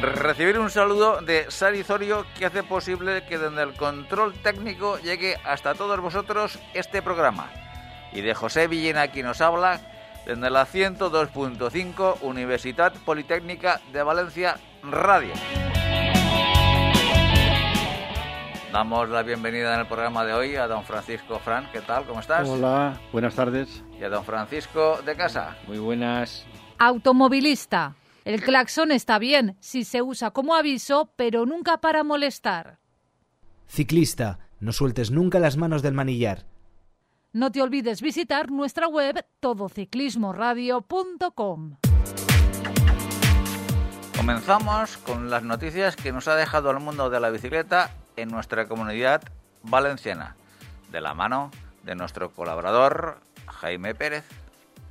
Recibir un saludo de Sari Zorio que hace posible que desde el control técnico llegue hasta todos vosotros este programa. Y de José Villena quien nos habla desde la 102.5 Universidad Politécnica de Valencia Radio. Damos la bienvenida en el programa de hoy a don Francisco Fran. ¿Qué tal? ¿Cómo estás? Hola, buenas tardes. Y a don Francisco de casa. Muy buenas. Automovilista. El claxon está bien si se usa como aviso, pero nunca para molestar. Ciclista, no sueltes nunca las manos del manillar. No te olvides visitar nuestra web todociclismoradio.com. Comenzamos con las noticias que nos ha dejado el mundo de la bicicleta en nuestra comunidad valenciana, de la mano de nuestro colaborador Jaime Pérez.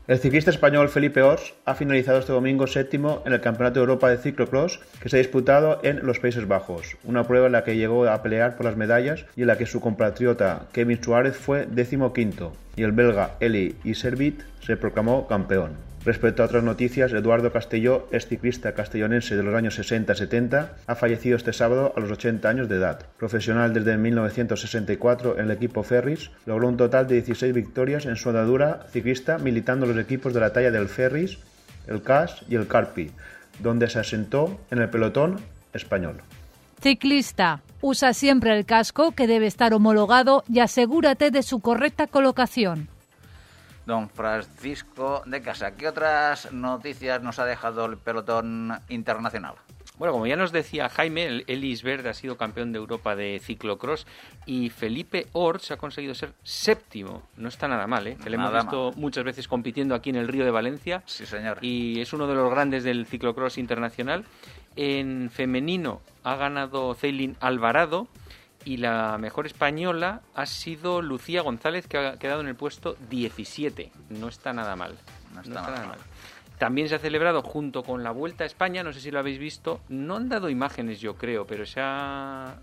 El ciclista español Felipe Ors ha finalizado este domingo séptimo en el Campeonato de Europa de Ciclocross que se ha disputado en los Países Bajos, una prueba en la que llegó a pelear por las medallas y en la que su compatriota Kevin Suárez fue décimo quinto y el belga Eli Iservit se proclamó campeón. Respecto a otras noticias, Eduardo Castelló, ex ciclista castellonense de los años 60-70, ha fallecido este sábado a los 80 años de edad. Profesional desde 1964 en el equipo Ferris, logró un total de 16 victorias en su andadura ciclista militando los equipos de la talla del Ferris, el CAS y el Carpi, donde se asentó en el pelotón español. Ciclista. Usa siempre el casco que debe estar homologado y asegúrate de su correcta colocación. Don Francisco de Casa, ¿qué otras noticias nos ha dejado el pelotón internacional? Bueno, como ya nos decía Jaime, el Elis Verde ha sido campeón de Europa de ciclocross y Felipe Orts ha conseguido ser séptimo. No está nada mal, ¿eh? Que le hemos visto muchas veces compitiendo aquí en el Río de Valencia. Sí, señor. Y es uno de los grandes del ciclocross internacional. En femenino ha ganado Ceylin Alvarado y la mejor española ha sido Lucía González, que ha quedado en el puesto 17. No está nada mal. No está nada mal. También se ha celebrado junto con la Vuelta a España, no sé si lo habéis visto, no han dado imágenes yo creo, pero se ha...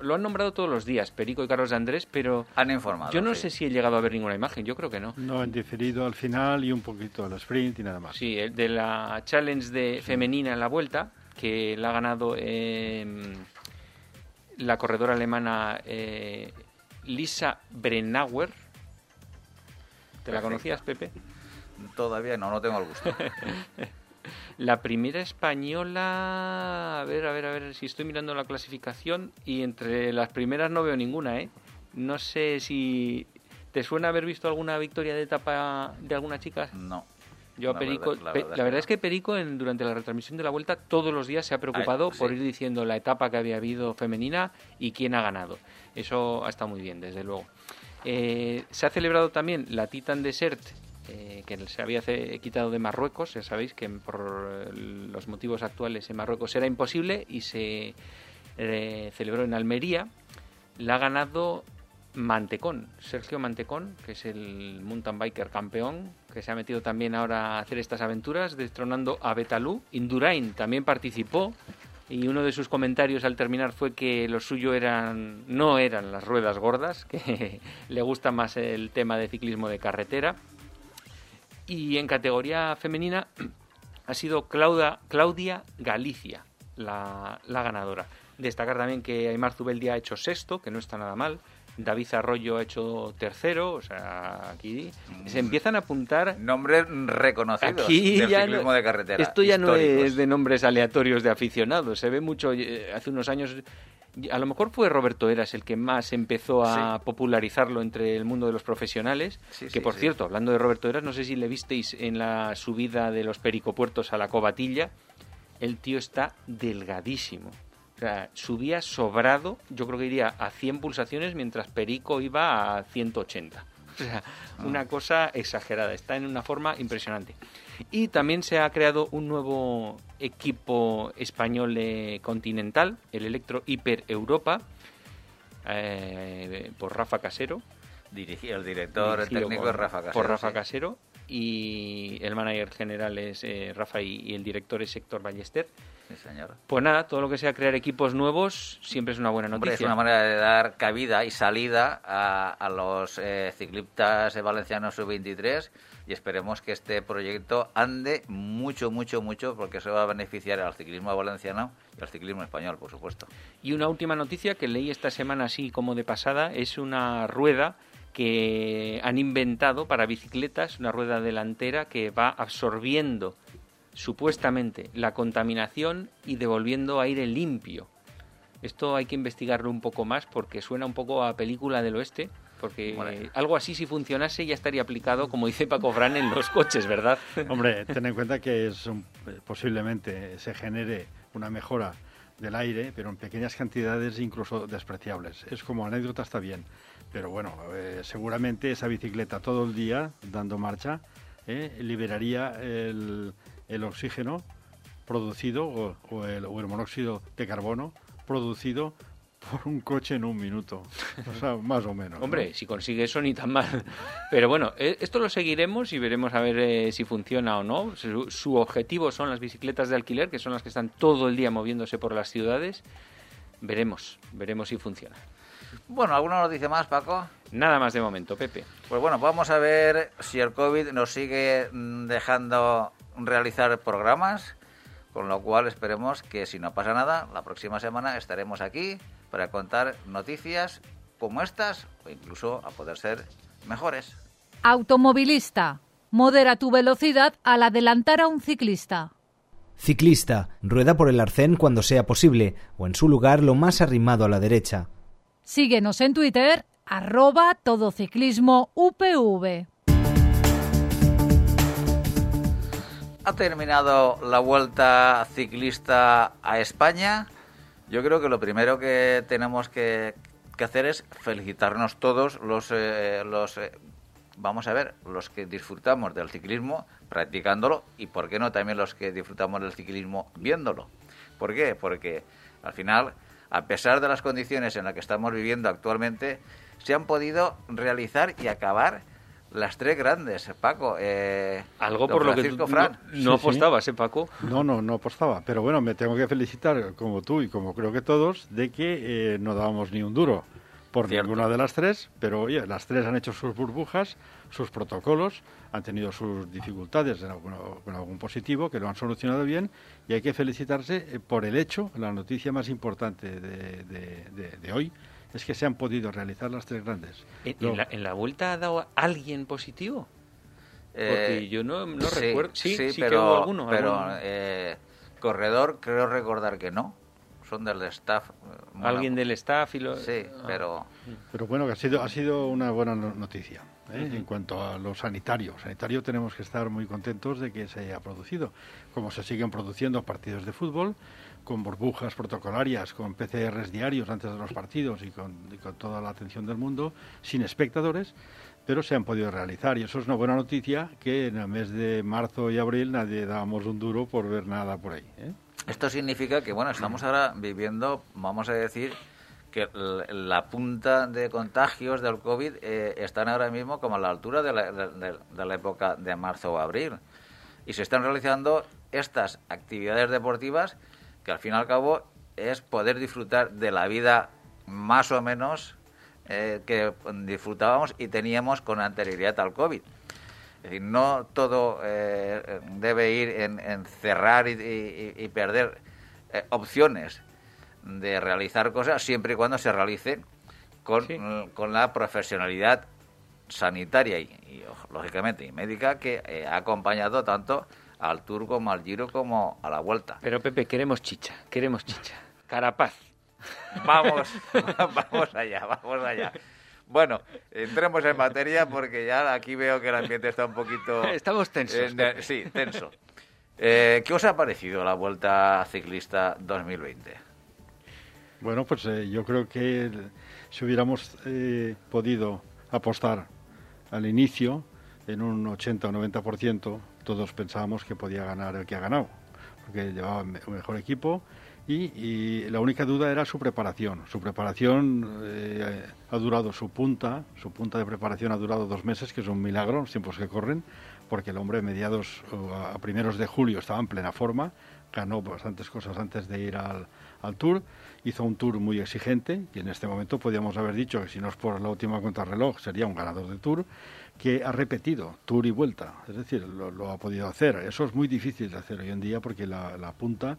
Lo han nombrado todos los días, Perico y Carlos Andrés, pero Han informado. yo no sí. sé si he llegado a ver ninguna imagen, yo creo que no. No, han diferido al final y un poquito al sprint y nada más. Sí, el de la challenge de femenina en la vuelta, que la ha ganado eh, la corredora alemana eh, Lisa Brennauer. ¿Te la conocías, Pepe? Todavía no, no tengo el gusto. La primera española, a ver, a ver, a ver, si estoy mirando la clasificación y entre las primeras no veo ninguna, ¿eh? No sé si te suena haber visto alguna victoria de etapa de alguna chica. No. Yo a Perico, verdad- la verdad la es verdad que es que Perico en- durante la retransmisión de la vuelta todos los días se ha preocupado Ay, por sí. ir diciendo la etapa que había habido femenina y quién ha ganado. Eso ha estado muy bien, desde luego. Eh, se ha celebrado también la Titan Desert, eh, que se había quitado de Marruecos. Ya sabéis que por eh, los motivos actuales en Marruecos era imposible y se eh, celebró en Almería. La ha ganado Mantecón, Sergio Mantecón, que es el mountain biker campeón, que se ha metido también ahora a hacer estas aventuras, destronando a Betalú. Indurain también participó y uno de sus comentarios al terminar fue que lo suyo eran no eran las ruedas gordas, que le gusta más el tema de ciclismo de carretera. Y en categoría femenina ha sido Claudia, Claudia Galicia la, la ganadora. Destacar también que Aymar Zubeldia ha hecho sexto, que no está nada mal. David Arroyo ha hecho tercero, o sea, aquí se empiezan a apuntar Nombres reconocidos Aquí del ya ciclismo no- de carretera. Esto ya no es de nombres aleatorios de aficionados. Se ve mucho. eh, hace unos años. A lo mejor fue Roberto Eras el que más empezó a Sí. popularizarlo entre el mundo de los profesionales. Sí, que sí, por cierto, hablando de Roberto Eras, no sé si le visteis en la subida de los pericopuertos a la cobatilla. El tío está delgadísimo. O sea, subía sobrado, yo creo que iría a 100 pulsaciones mientras Perico iba a 180. O sea, una cosa exagerada, está en una forma impresionante. Y también se ha creado un nuevo equipo español eh, continental, el Electro Hiper Europa, eh, por Rafa Casero. El director técnico es Rafa Casero. Por Rafa Casero y el manager general es eh, Rafa y, el director es Héctor Ballester. Sí, señor. Pues nada, todo lo que sea crear equipos nuevos siempre es una buena noticia. es una manera de dar cabida y salida a, los eh, ciclistas valencianos sub-23 y esperemos que este proyecto ande mucho, mucho, mucho porque eso va a beneficiar al ciclismo valenciano y al ciclismo español, por supuesto. Y una última noticia que leí esta semana así como de pasada es una rueda que han inventado para bicicletas, una rueda delantera que va absorbiendo supuestamente la contaminación y devolviendo aire limpio. Esto hay que investigarlo un poco más porque suena un poco a película del oeste, porque algo así si funcionase ya estaría aplicado, como dice Paco Fran, en los coches, ¿verdad? Hombre, ten en cuenta que es posiblemente se genere una mejora del aire, pero en pequeñas cantidades incluso despreciables. Es como anécdota está bien, pero bueno, eh, seguramente esa bicicleta todo el día dando marcha eh, liberaría el, el, oxígeno producido o, el, o el monóxido de carbono producido por un coche en un minuto. O sea, más o menos. Hombre, si consigue eso ni tan mal. Pero bueno, eh, esto lo seguiremos y veremos a ver eh, si funciona o no. Su, objetivo son las bicicletas de alquiler, que son las que están todo el día moviéndose por las ciudades. Veremos, veremos si funciona. Bueno, ¿alguna noticia más, Paco? Nada más de momento, Pepe. Pues bueno, vamos a ver si el COVID nos sigue mm, dejando realizar programas, con lo cual esperemos que si no pasa nada, la próxima semana estaremos aquí para contar noticias como estas o incluso a poder ser mejores. Automovilista, modera tu velocidad al adelantar a un ciclista. Ciclista, rueda por el arcén cuando sea posible o en su lugar lo más arrimado a la derecha. Síguenos en Twitter, arroba. Ha terminado la vuelta ciclista a España yo creo que lo primero que tenemos que, hacer es felicitarnos todos los, eh, los eh, vamos a ver, los que disfrutamos del ciclismo practicándolo y por qué no también los que disfrutamos del ciclismo viéndolo. ¿Por qué? Porque al final, a pesar de las condiciones en las que estamos viviendo actualmente, se han podido realizar y acabar las tres grandes, Paco. Eh, Algo por lo que tú no, apostabas, ¿eh, Paco? No, no, no apostaba. Pero bueno, me tengo que felicitar, como tú y como creo que todos, de que eh, no dábamos ni un duro por ninguna de las tres. Pero oye, las tres han hecho sus burbujas, sus protocolos, han tenido sus dificultades con algún positivo, que lo han solucionado bien. Y hay que felicitarse eh, por el hecho, la noticia más importante de hoy, es que se han podido realizar las tres grandes. ¿En, la, vuelta ha dado alguien positivo? Porque eh, yo no, recuerdo. Sí, sí, pero, alguno. Pero eh, corredor, creo recordar que no. Son del staff. Eh, alguien del staff y lo... Sí, ah. pero... Pero bueno, que ha sido, ha sido una buena noticia. En cuanto a lo sanitario, sanitario tenemos que estar muy contentos de que se haya producido. Como se siguen produciendo partidos de fútbol, con burbujas protocolarias, con PCRs diarios antes de los partidos y con, toda la atención del mundo, sin espectadores, pero se han podido realizar. Y eso es una buena noticia, que en el mes de marzo y abril nadie dábamos un duro por ver nada por ahí. ¿eh? Esto significa que, bueno, estamos ahora viviendo, vamos a decir, que la punta de contagios del COVID eh, están ahora mismo como a la altura de la, de la época de marzo o abril. Y se están realizando estas actividades deportivas que al fin y al cabo es poder disfrutar de la vida más o menos eh, que disfrutábamos y teníamos con anterioridad al COVID. Es decir, no todo eh, debe ir en, cerrar y, perder eh, opciones de realizar cosas siempre y cuando se realicen con, con la profesionalidad sanitaria y, lógicamente y médica que ha acompañado tanto al Tour como al Giro como a la Vuelta. Pero Pepe, queremos chicha, queremos chicha. Carapaz. Vamos, vamos allá, vamos allá. Bueno, entremos en materia porque ya aquí veo que el ambiente está un poquito... Estamos tensos. sí, tenso. Eh, ¿Qué os ha parecido la Vuelta Ciclista 2020? Bueno, pues eh, yo creo que si hubiéramos eh, podido apostar al inicio en un 80 o 90%, todos pensábamos que podía ganar el que ha ganado, porque llevaba un mejor equipo Y, la única duda era su preparación. Su preparación eh, ha durado su punta, su punta de preparación ha durado dos meses, que es un milagro, los tiempos que corren, porque el hombre mediados a primeros de julio estaba en plena forma, ganó bastantes cosas antes de ir al, Tour, hizo un Tour muy exigente, y en este momento podríamos haber dicho que si no es por la última contrarreloj sería un ganador de Tour, que ha repetido Tour y vuelta, es decir, lo, ha podido hacer. Eso es muy difícil de hacer hoy en día porque la punta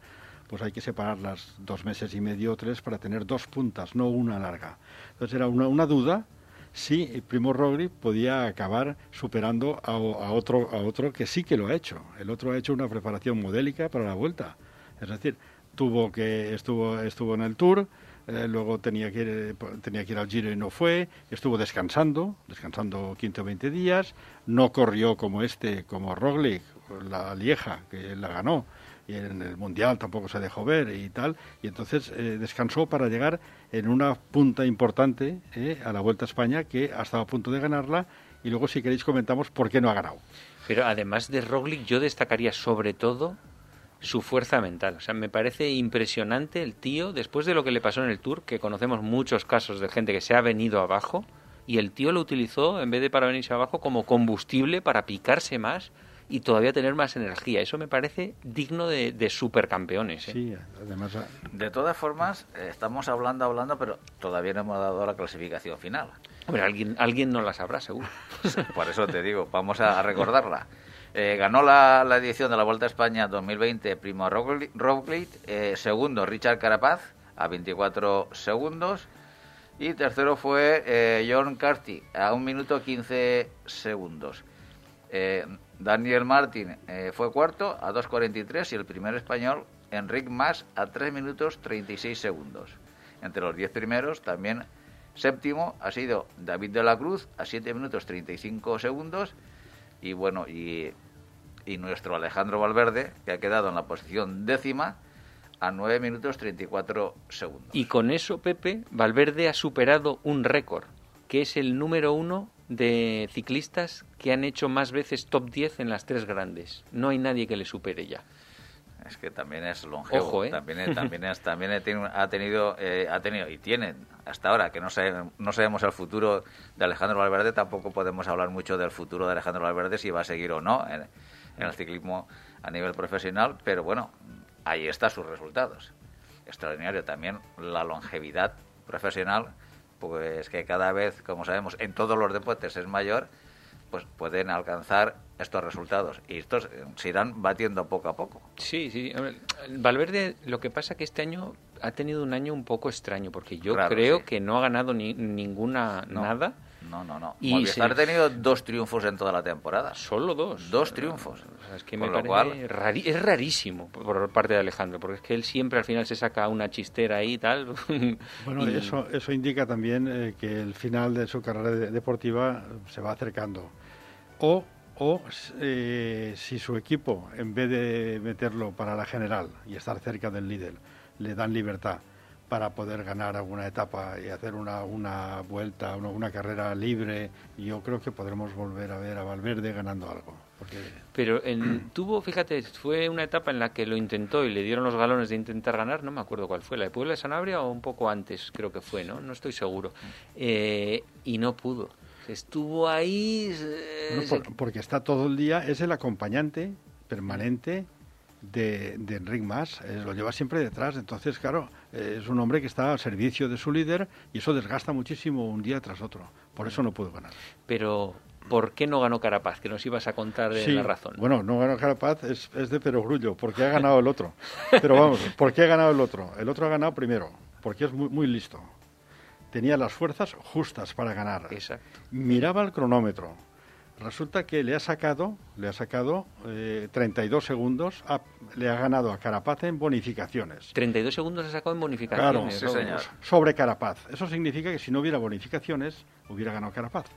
pues hay que separarlas dos meses y medio o tres para tener dos puntas, no una larga. Entonces era una, una duda si Primo Roglic podía acabar superando a, otro, a otro que sí que lo ha hecho. El otro ha hecho una preparación modélica para la vuelta. Es decir, tuvo que estuvo estuvo en el Tour, eh, luego tenía que, ir, tenía que ir al Giro y no fue, estuvo descansando, descansando 15 o 20 días, no corrió como este, como Roglic, la Lieja, que la ganó, y en el Mundial tampoco se dejó ver y tal, y entonces eh, descansó para llegar en una punta importante eh, a la Vuelta a España que ha estado a punto de ganarla y luego si queréis comentamos por qué no ha ganado. Pero además de Roglic yo destacaría sobre todo su fuerza mental. O sea, me parece impresionante el tío, después de lo que le pasó en el Tour, que conocemos muchos casos de gente que se ha venido abajo, y el tío lo utilizó, en vez de para venirse abajo, como combustible para picarse más y todavía tener más energía. Eso me parece digno de, de supercampeones. ¿eh? Sí, además. Ah, de todas formas, eh, estamos hablando, hablando, pero todavía no hemos dado la clasificación final. Hombre, alguien, alguien no la sabrá, seguro. Por eso te digo, vamos a recordarla. Eh, ganó la, la, edición de la Vuelta a España 2020 Primo Roglic, eh, segundo Richard Carapaz a 24 segundos y tercero fue eh, John Carty a 1 minuto 15 segundos. Daniel Martin eh, fue cuarto a 2.43 y el primer español, Enric Mas, a 3 minutos 36 segundos. Entre los 10 primeros, también séptimo ha sido David de la Cruz a 7 minutos 35 segundos. Y bueno, y, y nuestro Alejandro Valverde, que ha quedado en la posición décima a 9 minutos 34 segundos. Y con eso, Pepe, Valverde ha superado un récord, que es el número uno de ciclistas que han hecho más veces top 10 en las tres grandes. No hay nadie que le supere ya. Es que también es longevo. Ojo, ¿eh? También, también, también ha tenido, eh, ha tenido y tiene hasta ahora que no, no sabemos el futuro de Alejandro Valverde, tampoco podemos hablar mucho del futuro de Alejandro Valverde si va a seguir o no en, en el ciclismo a nivel profesional, pero bueno, ahí están sus resultados. Extraordinario también la longevidad profesional pues que cada vez, como sabemos, en todos los deportes es mayor, pues pueden alcanzar estos resultados y estos eh, se irán batiendo poco a poco. Sí, sí. Valverde, lo que pasa que este año ha tenido un año un poco extraño porque yo creo que no ha ganado ni, ninguna nada no, no, no. Y Movistar ha tenido dos triunfos en toda la temporada. Solo dos. Dos triunfos. es que me parece es rarísimo por parte de Alejandro, porque es que él siempre al final se saca una chistera ahí y tal. Bueno, Eso, eso indica también eh, que el final de su carrera deportiva se va acercando. O, o eh, si su equipo, en vez de meterlo para la general y estar cerca del líder, le dan libertad para poder ganar alguna etapa y hacer una, una vuelta, una, una, carrera libre. Yo creo que podremos volver a ver a Valverde ganando algo. Porque... Pero en, tuvo, fíjate, fue una etapa en la que lo intentó y le dieron los galones de intentar ganar, no me acuerdo cuál fue, la de Puebla de Sanabria o un poco antes, creo que fue, ¿no? No estoy seguro. Eh, y no pudo. Estuvo ahí. Eh, porque está todo el día, es el acompañante permanente de, de Enric Mas, eh, lo lleva siempre detrás. Entonces, claro, es un hombre que está al servicio de su líder y eso desgasta muchísimo un día tras otro. Por eso no pudo ganar. Pero, ¿por qué no ganó Carapaz? Que nos ibas a contar de la razón. Bueno, no ganó Carapaz es, es de perogrullo, porque ha ganado el otro. Pero vamos, ¿por qué ha ganado el otro? El otro ha ganado primero, porque es muy, muy listo. Tenía las fuerzas justas para ganar. Exacto. Miraba el cronómetro Resulta que le ha sacado, le ha sacado eh, 32 segundos, le ha ganado a Carapaz en bonificaciones. 32 segundos ha sacado en bonificaciones. Claro, sobre Carapaz. Eso significa que si no hubiera bonificaciones, hubiera ganado Carapaz.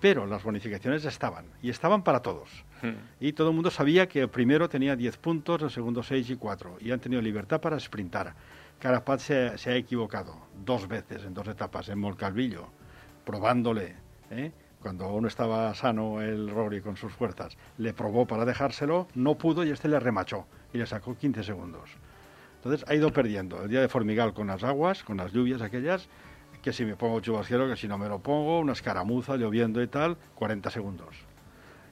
Pero las bonificaciones estaban, y estaban para todos. Hmm. Y todo el mundo sabía que el primero tenía 10 puntos, el segundo 6 y 4, y han tenido libertad para sprintar. Carapaz se, se ha equivocado dos veces en dos etapas en Molcalvillo, probándole. ¿eh? Cuando aún estaba sano el Rory con sus fuerzas, le probó para dejárselo, no pudo y este le remachó y le sacó 15 segundos. Entonces ha ido perdiendo. El día de Formigal con las aguas, con las lluvias aquellas, que si me pongo chubasquero, que si no me lo pongo, una escaramuza lloviendo y tal, 40 segundos.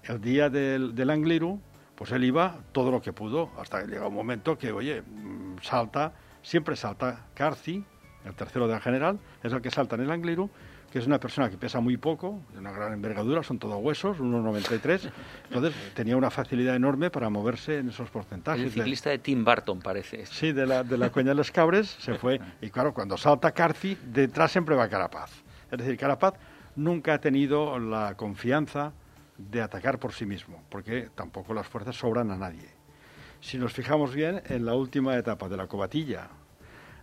El día del, del Angliru, pues él iba todo lo que pudo, hasta que llega un momento que, oye, mm, salta, siempre salta Carci, el tercero del general, es el que salta en el Angliru, que es una persona que pesa muy poco, de una gran envergadura, son todos huesos, 1,93. Entonces tenía una facilidad enorme para moverse en esos porcentajes. El ciclista de Tim Burton parece. Sí, de la, de la Cueña de los Cabres se fue. Y claro, cuando salta Carci, detrás siempre va Carapaz. Es decir, Carapaz nunca ha tenido la confianza de atacar por sí mismo, porque tampoco las fuerzas sobran a nadie. Si nos fijamos bien, en la última etapa de la cobatilla,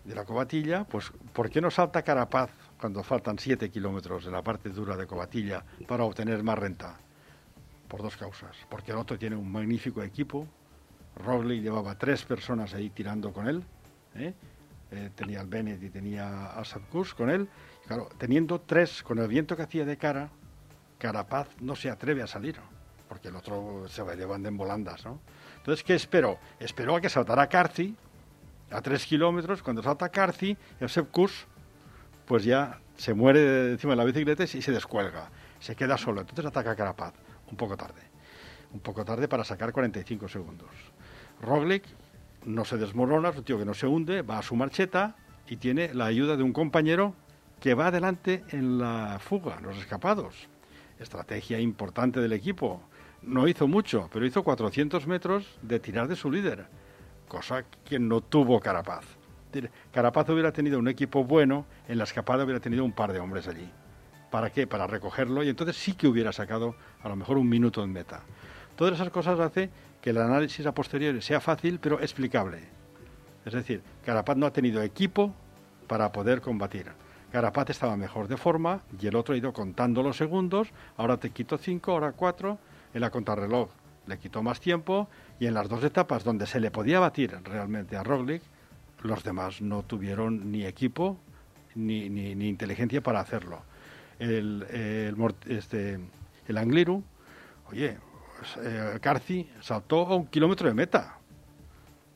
de la cobatilla, pues ¿por qué no salta Carapaz cuando faltan 7 kilómetros de la parte dura de cobatilla para obtener más renta? Por dos causas. Porque el otro tiene un magnífico equipo. Roglic llevaba tres personas ahí tirando con él. ¿eh? Eh, tenía al Bennett y tenía a Sadkus con él. claro, teniendo tres, con el viento que hacía de cara, Carapaz no se atreve a salir, porque el otro se va llevando en volandas, ¿no? Entonces, ¿qué esperó? Esperó a que saltara Carci, a tres kilómetros, cuando salta Carci, el Sepkus, pues ya se muere encima de la bicicleta y se descuelga, se queda solo, entonces ataca a Carapaz, un poco tarde, un poco tarde para sacar 45 segundos. Roglic no se desmorona, es un tío que no se hunde, va a su marcheta y tiene la ayuda de un compañero que va adelante en la fuga, los escapados. Estrategia importante del equipo. No hizo mucho, pero hizo 400 metros de tirar de su líder, cosa que no tuvo Carapaz. Carapaz hubiera tenido un equipo bueno, en la escapada hubiera tenido un par de hombres allí. ¿Para qué? Para recogerlo y entonces sí que hubiera sacado a lo mejor un minuto en meta. Todas esas cosas hace que el análisis a posteriori sea fácil pero explicable. Es decir, Carapaz no ha tenido equipo para poder combatir. Carapaz estaba mejor de forma y el otro ha ido contando los segundos, ahora te quito cinco, ahora cuatro, en la contrarreloj le quitó más tiempo y en las dos etapas donde se le podía batir realmente a Roglic, los demás no tuvieron ni equipo ni, ni, inteligencia para hacerlo. El, el, este, el Angliru, oye, pues, eh, Carci saltó a un kilómetro de meta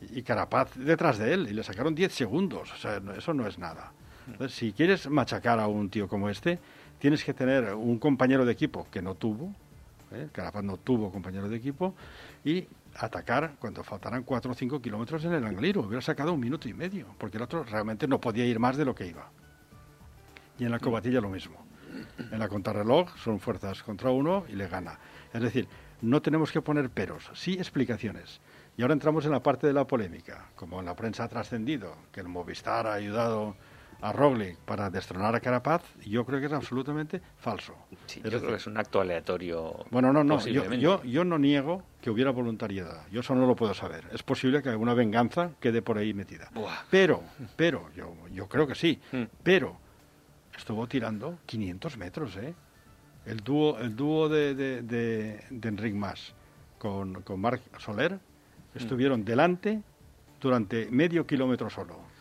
y Carapaz detrás de él y le sacaron 10 segundos. O sea, eso no es nada. si quieres machacar a un tío como este, tienes que tener un compañero de equipo que no tuvo, ¿eh? Carapaz no tuvo compañero de equipo, y atacar cuando faltaran 4 o 5 kilómetros en el Angliru. Hubiera sacado un minuto y medio, porque el otro realmente no podía ir más de lo que iba. Y en la cobatilla lo mismo. En la contrarreloj son fuerzas contra uno y le gana. Es decir, no tenemos que poner peros, sí explicaciones. Y ahora entramos en la parte de la polémica. Como en la prensa ha trascendido que el Movistar ha ayudado a Roglic para destronar a Carapaz, yo creo que es absolutamente falso. Sí, yo creo que es un acto aleatorio. Bueno, no, no, yo, yo, no niego que hubiera voluntariedad, yo eso no lo puedo saber. Es posible que alguna venganza quede por ahí metida. Pero, pero, yo, yo creo que sí, hmm. pero estuvo tirando 500 metros, ¿eh? El dúo, el dúo de, de, de, Enric Mas con, con Marc Soler hmm. estuvieron delante durante medio kilómetro solo.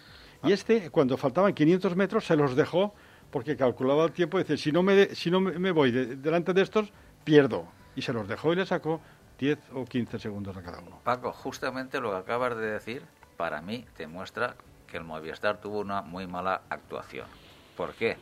Y este, cuando faltaban 500 metros, se los dejó porque calculaba el tiempo y dice, si no me, si no me voy delante de estos, pierdo. Y se los dejó y le sacó 10 o 15 segundos a cada uno. Paco, justamente lo que acabas de decir, para mí, te muestra que el Movistar tuvo una muy mala actuación. ¿Por qué?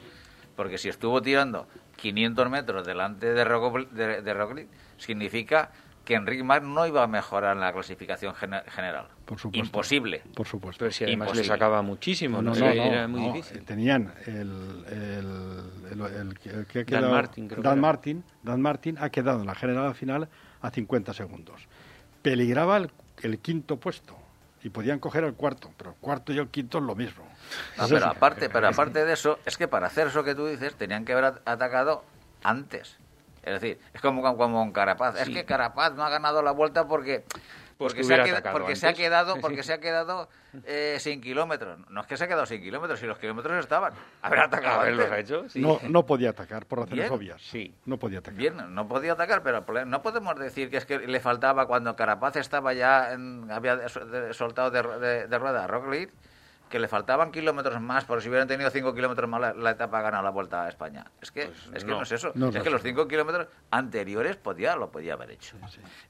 Porque si estuvo tirando 500 metros delante de, Roglic, significa que Enrique Mar no iba a mejorar en la clasificación general. Por supuesto. Imposible. Por supuesto. Pero si además le sacaba muchísimo, no, era muy difícil. Tenían el, el, que ha quedado, Dan Martin, Dan Martin, Dan Martin ha quedado en la general final a 50 segundos. Peligraba el, quinto puesto y podían coger el cuarto, pero el cuarto y el quinto es lo mismo. Ah, pero aparte, pero aparte de eso, es que para hacer eso que tú dices tenían que haber atacado antes. Es decir, es como, como con Carapaz. Es que Carapaz no ha ganado la vuelta porque porque, se ha, quedado, porque se ha quedado porque se ha quedado eh, sin kilómetros. No es que se ha quedado sin kilómetros si los kilómetros estaban. Haber atacado ha hecho no, no podía atacar por razones obvias sí. No podía atacar. Bien no podía atacar pero no podemos decir que es que le faltaba cuando Carapaz estaba ya en, había soltado de, de, rueda a Roglic que le faltaban kilómetros más, por si hubieran tenido cinco kilómetros más la, etapa gana la vuelta a España. Es que, pues es, que no. es eso. es que los cinco kilómetros anteriores podía, lo podía haber hecho.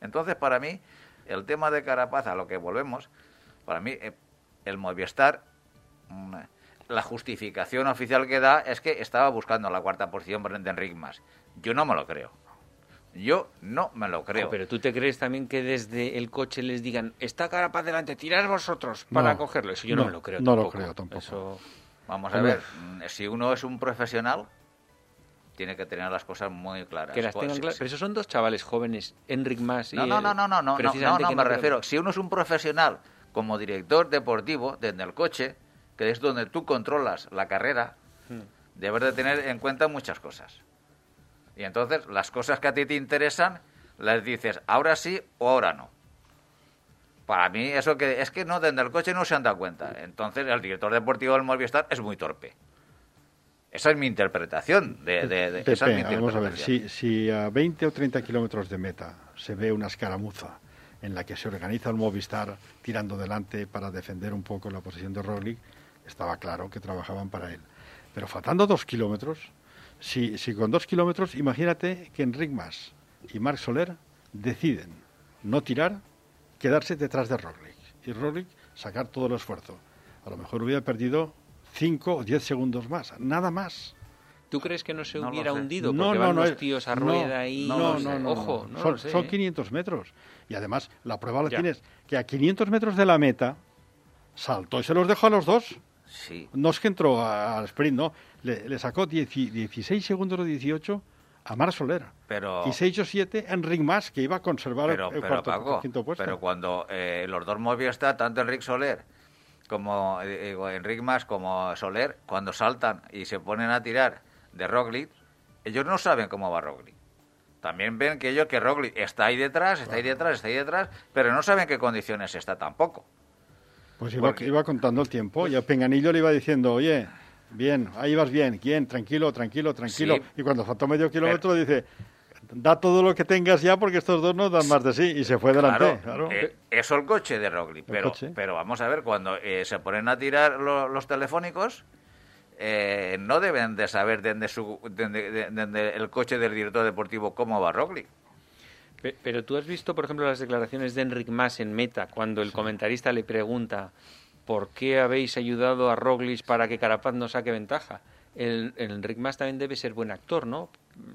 Entonces, para mí, el tema de Carapaz, a lo que volvemos, para mí, eh, el Movistar, mm, la justificación oficial que da es que estaba buscando la cuarta posición de Enric Mas. Yo no me lo creo. Yo no me lo creo. Oh, pero tú te crees también que desde el coche les digan, está cara para adelante, tirad vosotros para No, cogerlo. Eso yo no, me lo creo no lo tampoco. creo tampoco. Eso- Vamos a ver, si uno es un profesional, tiene que tener las cosas muy claras. que las Pues, tengan sí, claras. sí. Pero esos son dos chavales jóvenes, Enric Mas y... No, no, no, no, no, no, no, precisamente no, me creo- refiero. Si uno es un profesional como director deportivo desde el coche, que es donde tú controlas la carrera, Hmm. debes de tener en cuenta muchas cosas. Y entonces las cosas que a ti te interesan las dices ahora sí o ahora no. Para mí eso que es que no desde el coche no se han dado cuenta. Entonces el director deportivo del Movistar es muy torpe. Esa es mi interpretación de, de- de- esa es mi Pepe, vamos a ver, interpretación. si, si a 20 o 30 kilómetros de meta se ve una escaramuza en la que se organiza el Movistar tirando delante para defender un poco la posición de Roglic, estaba claro que trabajaban para él. Pero faltando dos kilómetros, si, si con dos kilómetros, imagínate que Enric Mas y Marc Soler deciden no tirar, quedarse detrás de Roglic. Y Roglic sacar todo el esfuerzo. A lo mejor hubiera perdido 5 o 10 segundos más, nada más. ¿Tú crees que no se No hubiera hundido? No, Porque no, van no, los eh, tíos a no, rueda y... no, no, no, Ojo, no son, lo sé, son ¿eh? 500 metros. Y además, la prueba la Ya. tienes que a 500 metros de la meta saltó y se los dejó a los dos. Sí. No es que entró al sprint, no. Le, le sacó 10 16 segundos o 18 a Mar Soler. Pero... Y 6 o 7 a Enric Mas, que iba a conservar el- pero, el, pero, cuarto Paco, quinto puesto. pero cuando eh, los dos Movistar, tanto Enrique Soler como eh, Enric Mas como Soler, cuando saltan y se ponen a tirar de Roglic, ellos no saben cómo va Roglic. También ven que ellos que Roglic está ahí detrás, está ahí detrás, está ahí detrás, pero no saben qué condiciones está tampoco. Pues iba, porque- iba contando el tiempo y a Penganillo le iba diciendo, oye, bien, ahí vas bien, bien, tranquilo, tranquilo, tranquilo. Sí. Y cuando faltó medio kilómetro dice, da todo lo que tengas ya porque estos dos no dan más de sí. Y se fue delante. Claro, Claro. eh, eso el coche de Roglic. Pero, coche. pero vamos a ver, cuando eh, se ponen a tirar lo- los telefónicos, eh, no deben de saber desde, su, desde- de- desde el coche del director deportivo cómo va Roglic. Pe- Pero tú has visto, por ejemplo, las declaraciones de Enric Mas en Meta, cuando el comentarista le pregunta ¿por qué habéis ayudado a Roglic para que Carapaz no saque ventaja? El, el Enric Mas también debe ser buen actor, ¿no?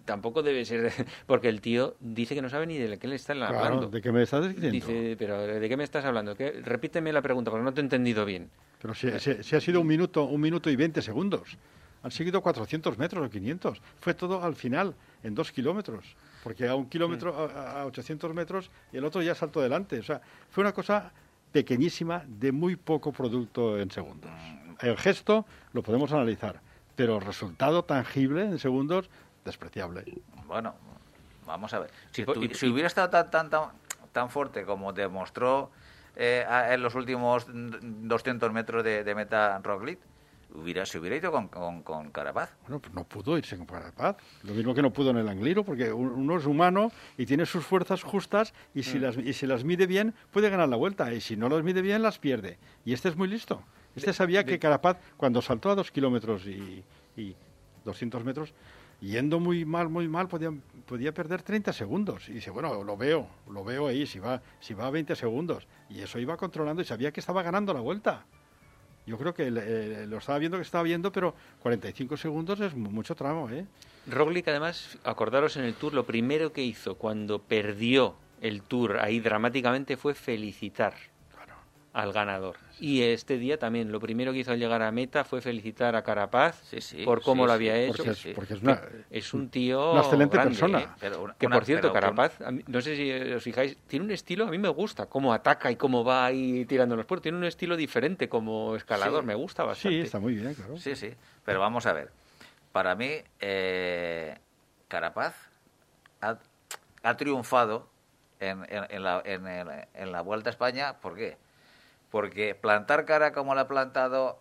Tampoco debe ser... Porque el tío dice que no sabe ni de qué le están Claro, hablando. ¿de qué me estás diciendo? Dice, pero ¿de qué me estás hablando? ¿Qué? Repíteme la pregunta, porque no te he entendido bien. Pero si, si- si ha sido un minuto, un minuto y 20 segundos. Han seguido 400 metros o 500. Fue todo al final, en dos kilómetros. Porque a un kilómetro, a, a 800 metros, y el otro ya saltó delante. O sea, fue una cosa pequeñísima de muy poco producto en segundos. El gesto lo podemos analizar, pero el resultado tangible en segundos, despreciable. Bueno, vamos a ver. Si, y- si hubiera estado tan, tan, tan, tan fuerte como demostró eh, en los últimos mm, 200 metros de, de meta Roglic, hubiera, se hubiera ido con, con, con Carapaz. Bueno, pues no pudo irse con Carapaz. Lo mismo que no pudo en el Angliro, porque un- uno es humano y tiene sus fuerzas justas y si, las, y si las mide bien puede ganar la vuelta y si no las mide bien las pierde. Y este es muy listo. Este sabía que Carapaz, cuando saltó a dos kilómetros y, y 200 metros, yendo muy mal, muy mal, podía, podía perder 30 segundos. Y dice, bueno, lo veo, lo veo ahí, si va, si va a 20 segundos. Y eso iba controlando y sabía que estaba ganando la vuelta. Yo creo que eh, lo estaba viendo que estaba viendo, pero 45 segundos es mu- mucho tramo, ¿eh? Roglic, además, acordaros en el Tour, lo primero que hizo cuando perdió el Tour ahí dramáticamente fue felicitar al ganador. Y este día también, lo primero que hizo al llegar a meta fue felicitar a Carapaz Sí, sí, por cómo sí, lo sí, había hecho. Porque, es, sí. porque es una... Es un tío Una excelente grande, persona. ¿eh? Pero una- que una- por cierto, Carapaz, mí- no sé si os fijáis, tiene un estilo, a mí me gusta, cómo ataca y cómo va ahí tirando los puertos. Tiene un estilo diferente como escalador, Sí. me gusta bastante. Sí, está muy bien, claro. Sí, sí. Pero vamos a ver. Para mí, eh, Carapaz ha, ha triunfado en, en- en la, en la Vuelta a España. ¿Por qué? Porque plantar cara como la ha plantado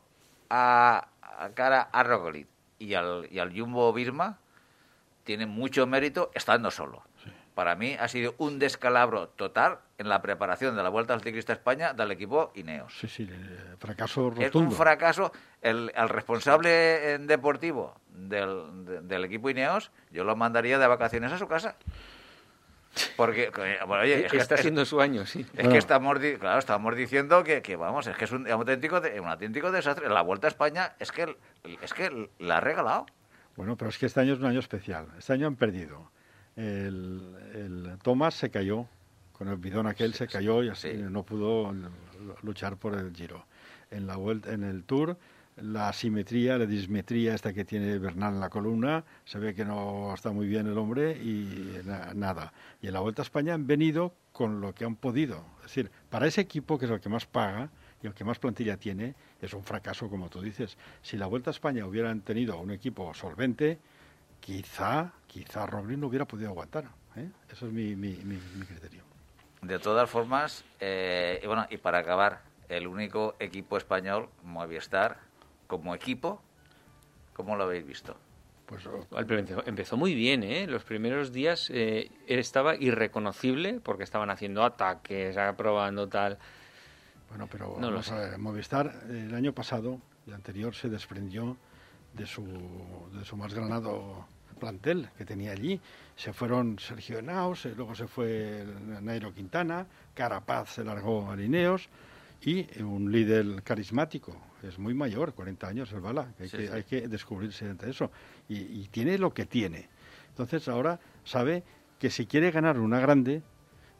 a, a cara a Roglic y al, y al Jumbo Birma tiene mucho mérito estando solo. Para mí ha sido un descalabro total en la preparación de la Vuelta al Ciclista España del equipo Ineos. Sí, sí, eh, fracaso Es un fracaso. El, al responsable eh, deportivo del, de- del equipo Ineos, yo lo mandaría de vacaciones a su casa. Porque, bueno, oye, es que está siendo su año, sí. Es que estamos, claro, estamos diciendo que, que, vamos, es que es un auténtico, un auténtico desastre. La Vuelta a España es que, es que la ha regalado. Bueno, pero es que este año es un año especial. Este año han perdido. El, el Thomas se cayó, con el bidón aquel se cayó y así no pudo luchar por el Giro. En la vuelta, en el Tour la asimetría, la dismetría esta que tiene Bernal en la columna, se ve que no está muy bien el hombre y nada. Y en la Vuelta a España han venido con lo que han podido. Es decir, para ese equipo, que es el que más paga y el que más plantilla tiene, es un fracaso, como tú dices. Si la Vuelta a España hubieran tenido un equipo solvente, quizá, quizá Roglic no hubiera podido aguantar. ¿eh? Eso es mi, criterio. De todas formas, eh, y bueno, y para acabar, el único equipo español, Movistar, como equipo, ¿cómo lo habéis visto? Pues empezó muy bien, ¿eh? Los primeros días eh, estaba irreconocible porque estaban haciendo ataques, probando tal. Bueno, pero no lo sé. Movistar el año pasado, el anterior, se desprendió de su, de su más granado plantel que tenía allí. Se fueron Sergio Enaus, luego se fue Nairo Quintana, Carapaz se largó a Lineos y un líder carismático. Es muy mayor, 40 años el Bala. Hay, que, hay que descubrirse entre eso. Y, tiene lo que tiene. Entonces ahora sabe que si quiere ganar una grande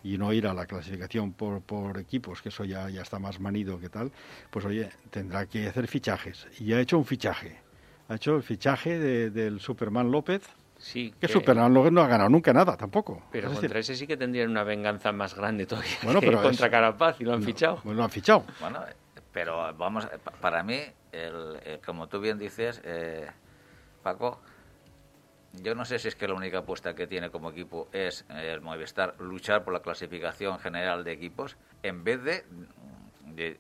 y no ir a la clasificación por, por equipos, que eso ya, ya está más manido que tal, pues oye, tendrá que hacer fichajes. Y ha hecho un fichaje. Ha hecho el fichaje del Superman López, Sí, que, Superman no ha ganado nunca nada tampoco. Pero contra ese sí que tendrían una venganza más grande todavía bueno, pero contra Carapaz y lo han fichado. Pues lo han fichado. Bueno, pero vamos, para mí, el, como tú bien dices, eh, Paco, yo no sé si es que la única apuesta que tiene como equipo es el Movistar luchar por la clasificación general de equipos en vez de,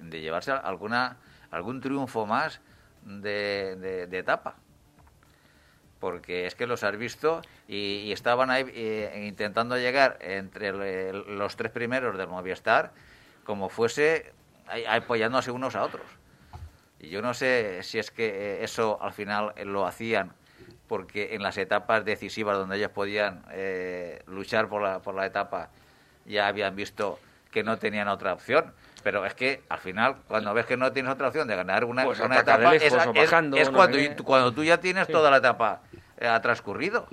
de, llevarse alguna algún triunfo más de, de etapa. Porque es que los has visto y, estaban ahí eh, intentando llegar entre los tres primeros del Movistar como fuese apoyándose unos a otros. Y yo no sé si es que eh, eso al final lo hacían porque en las etapas decisivas donde ellos podían eh, luchar por la, por la etapa ya habían visto que no tenían otra opción pero es que al final, cuando ves que no tienes otra opción de ganar una, pues una etapa, es, cuando, cuando tú ya tienes toda la etapa eh, transcurrido.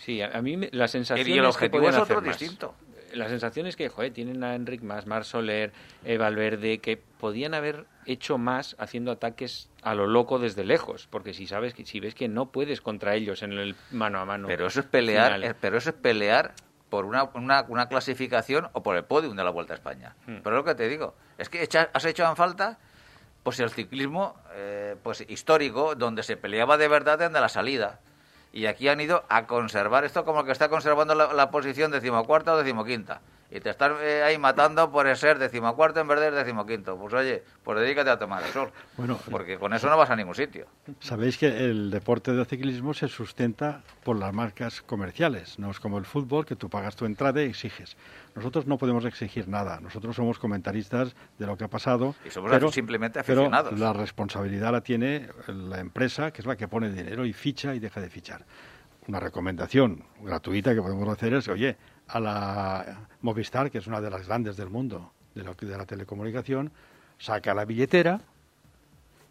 Sí, a, mí la sensación y el objetivo es, otro distinto. La sensación es que, joder, tienen a Enric más, Mar Soler, eh, Valverde, que podían haber hecho más haciendo ataques a lo loco desde lejos, porque si sabes que si ves que no puedes contra ellos en el mano a mano. Pero eso es pelear, eh, pero eso es pelear por una, una, clasificación o por el podium de la Vuelta a España. Hmm. Pero lo que te digo, es que has hecho en falta pues el ciclismo eh, pues histórico, donde se peleaba de verdad desde la salida. Y aquí han ido a conservar. Esto como que está conservando la, la posición decimocuarta o decimoquinta y te están eh, ahí matando por ser decimocuarto en vez de decimoquinto. Pues oye, pues dedícate a tomar el sol. Bueno, porque con eso no vas a ningún sitio. Sabéis que el deporte de ciclismo se sustenta por las marcas comerciales, no es como el fútbol que tú pagas tu entrada y exiges. Nosotros no podemos exigir nada, nosotros somos comentaristas de lo que ha pasado. Y somos simplemente aficionados. Pero la responsabilidad la tiene la empresa, que es la que pone dinero y ficha y deja de fichar. Una recomendación gratuita que podemos hacer es, oye, a la Movistar, que es una de las grandes del mundo de, lo, de la telecomunicación, saca la billetera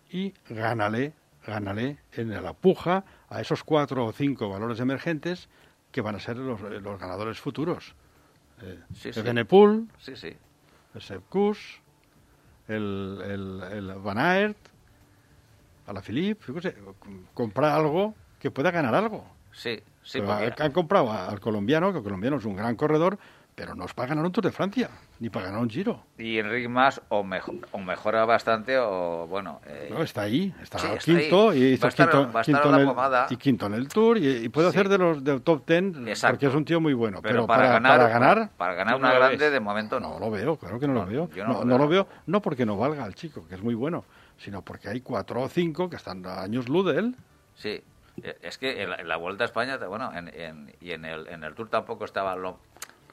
y gánale, gánale en la puja a esos cuatro o cinco valores emergentes que van a ser los, los ganadores futuros. Eh, sí, el sí. Benepool, sí, sí. el Sepkus, el, el, el Van Aert, a la Philippe, comprar algo que pueda ganar algo. Sí, han comprado al colombiano, que el colombiano es un gran corredor, pero no es para ganar un Tour de Francia, ni para ganar un Giro. Y Enrique más o, mejor, o mejora bastante o, bueno... Eh, no, está ahí, está, quinto, y quinto, en el, y quinto en el Tour, y, puede hacer de los del top ten, porque es un tío muy bueno. Pero, para, ganar, para ganar... Para ganar una grande, de momento no. No lo veo, claro que no, lo veo. No, no, lo veo, no porque no valga el chico, que es muy bueno, sino porque hay cuatro o cinco que están a años luz de él. Sí, es que en la, Vuelta a España, bueno, en, y en el, en el Tour tampoco estaban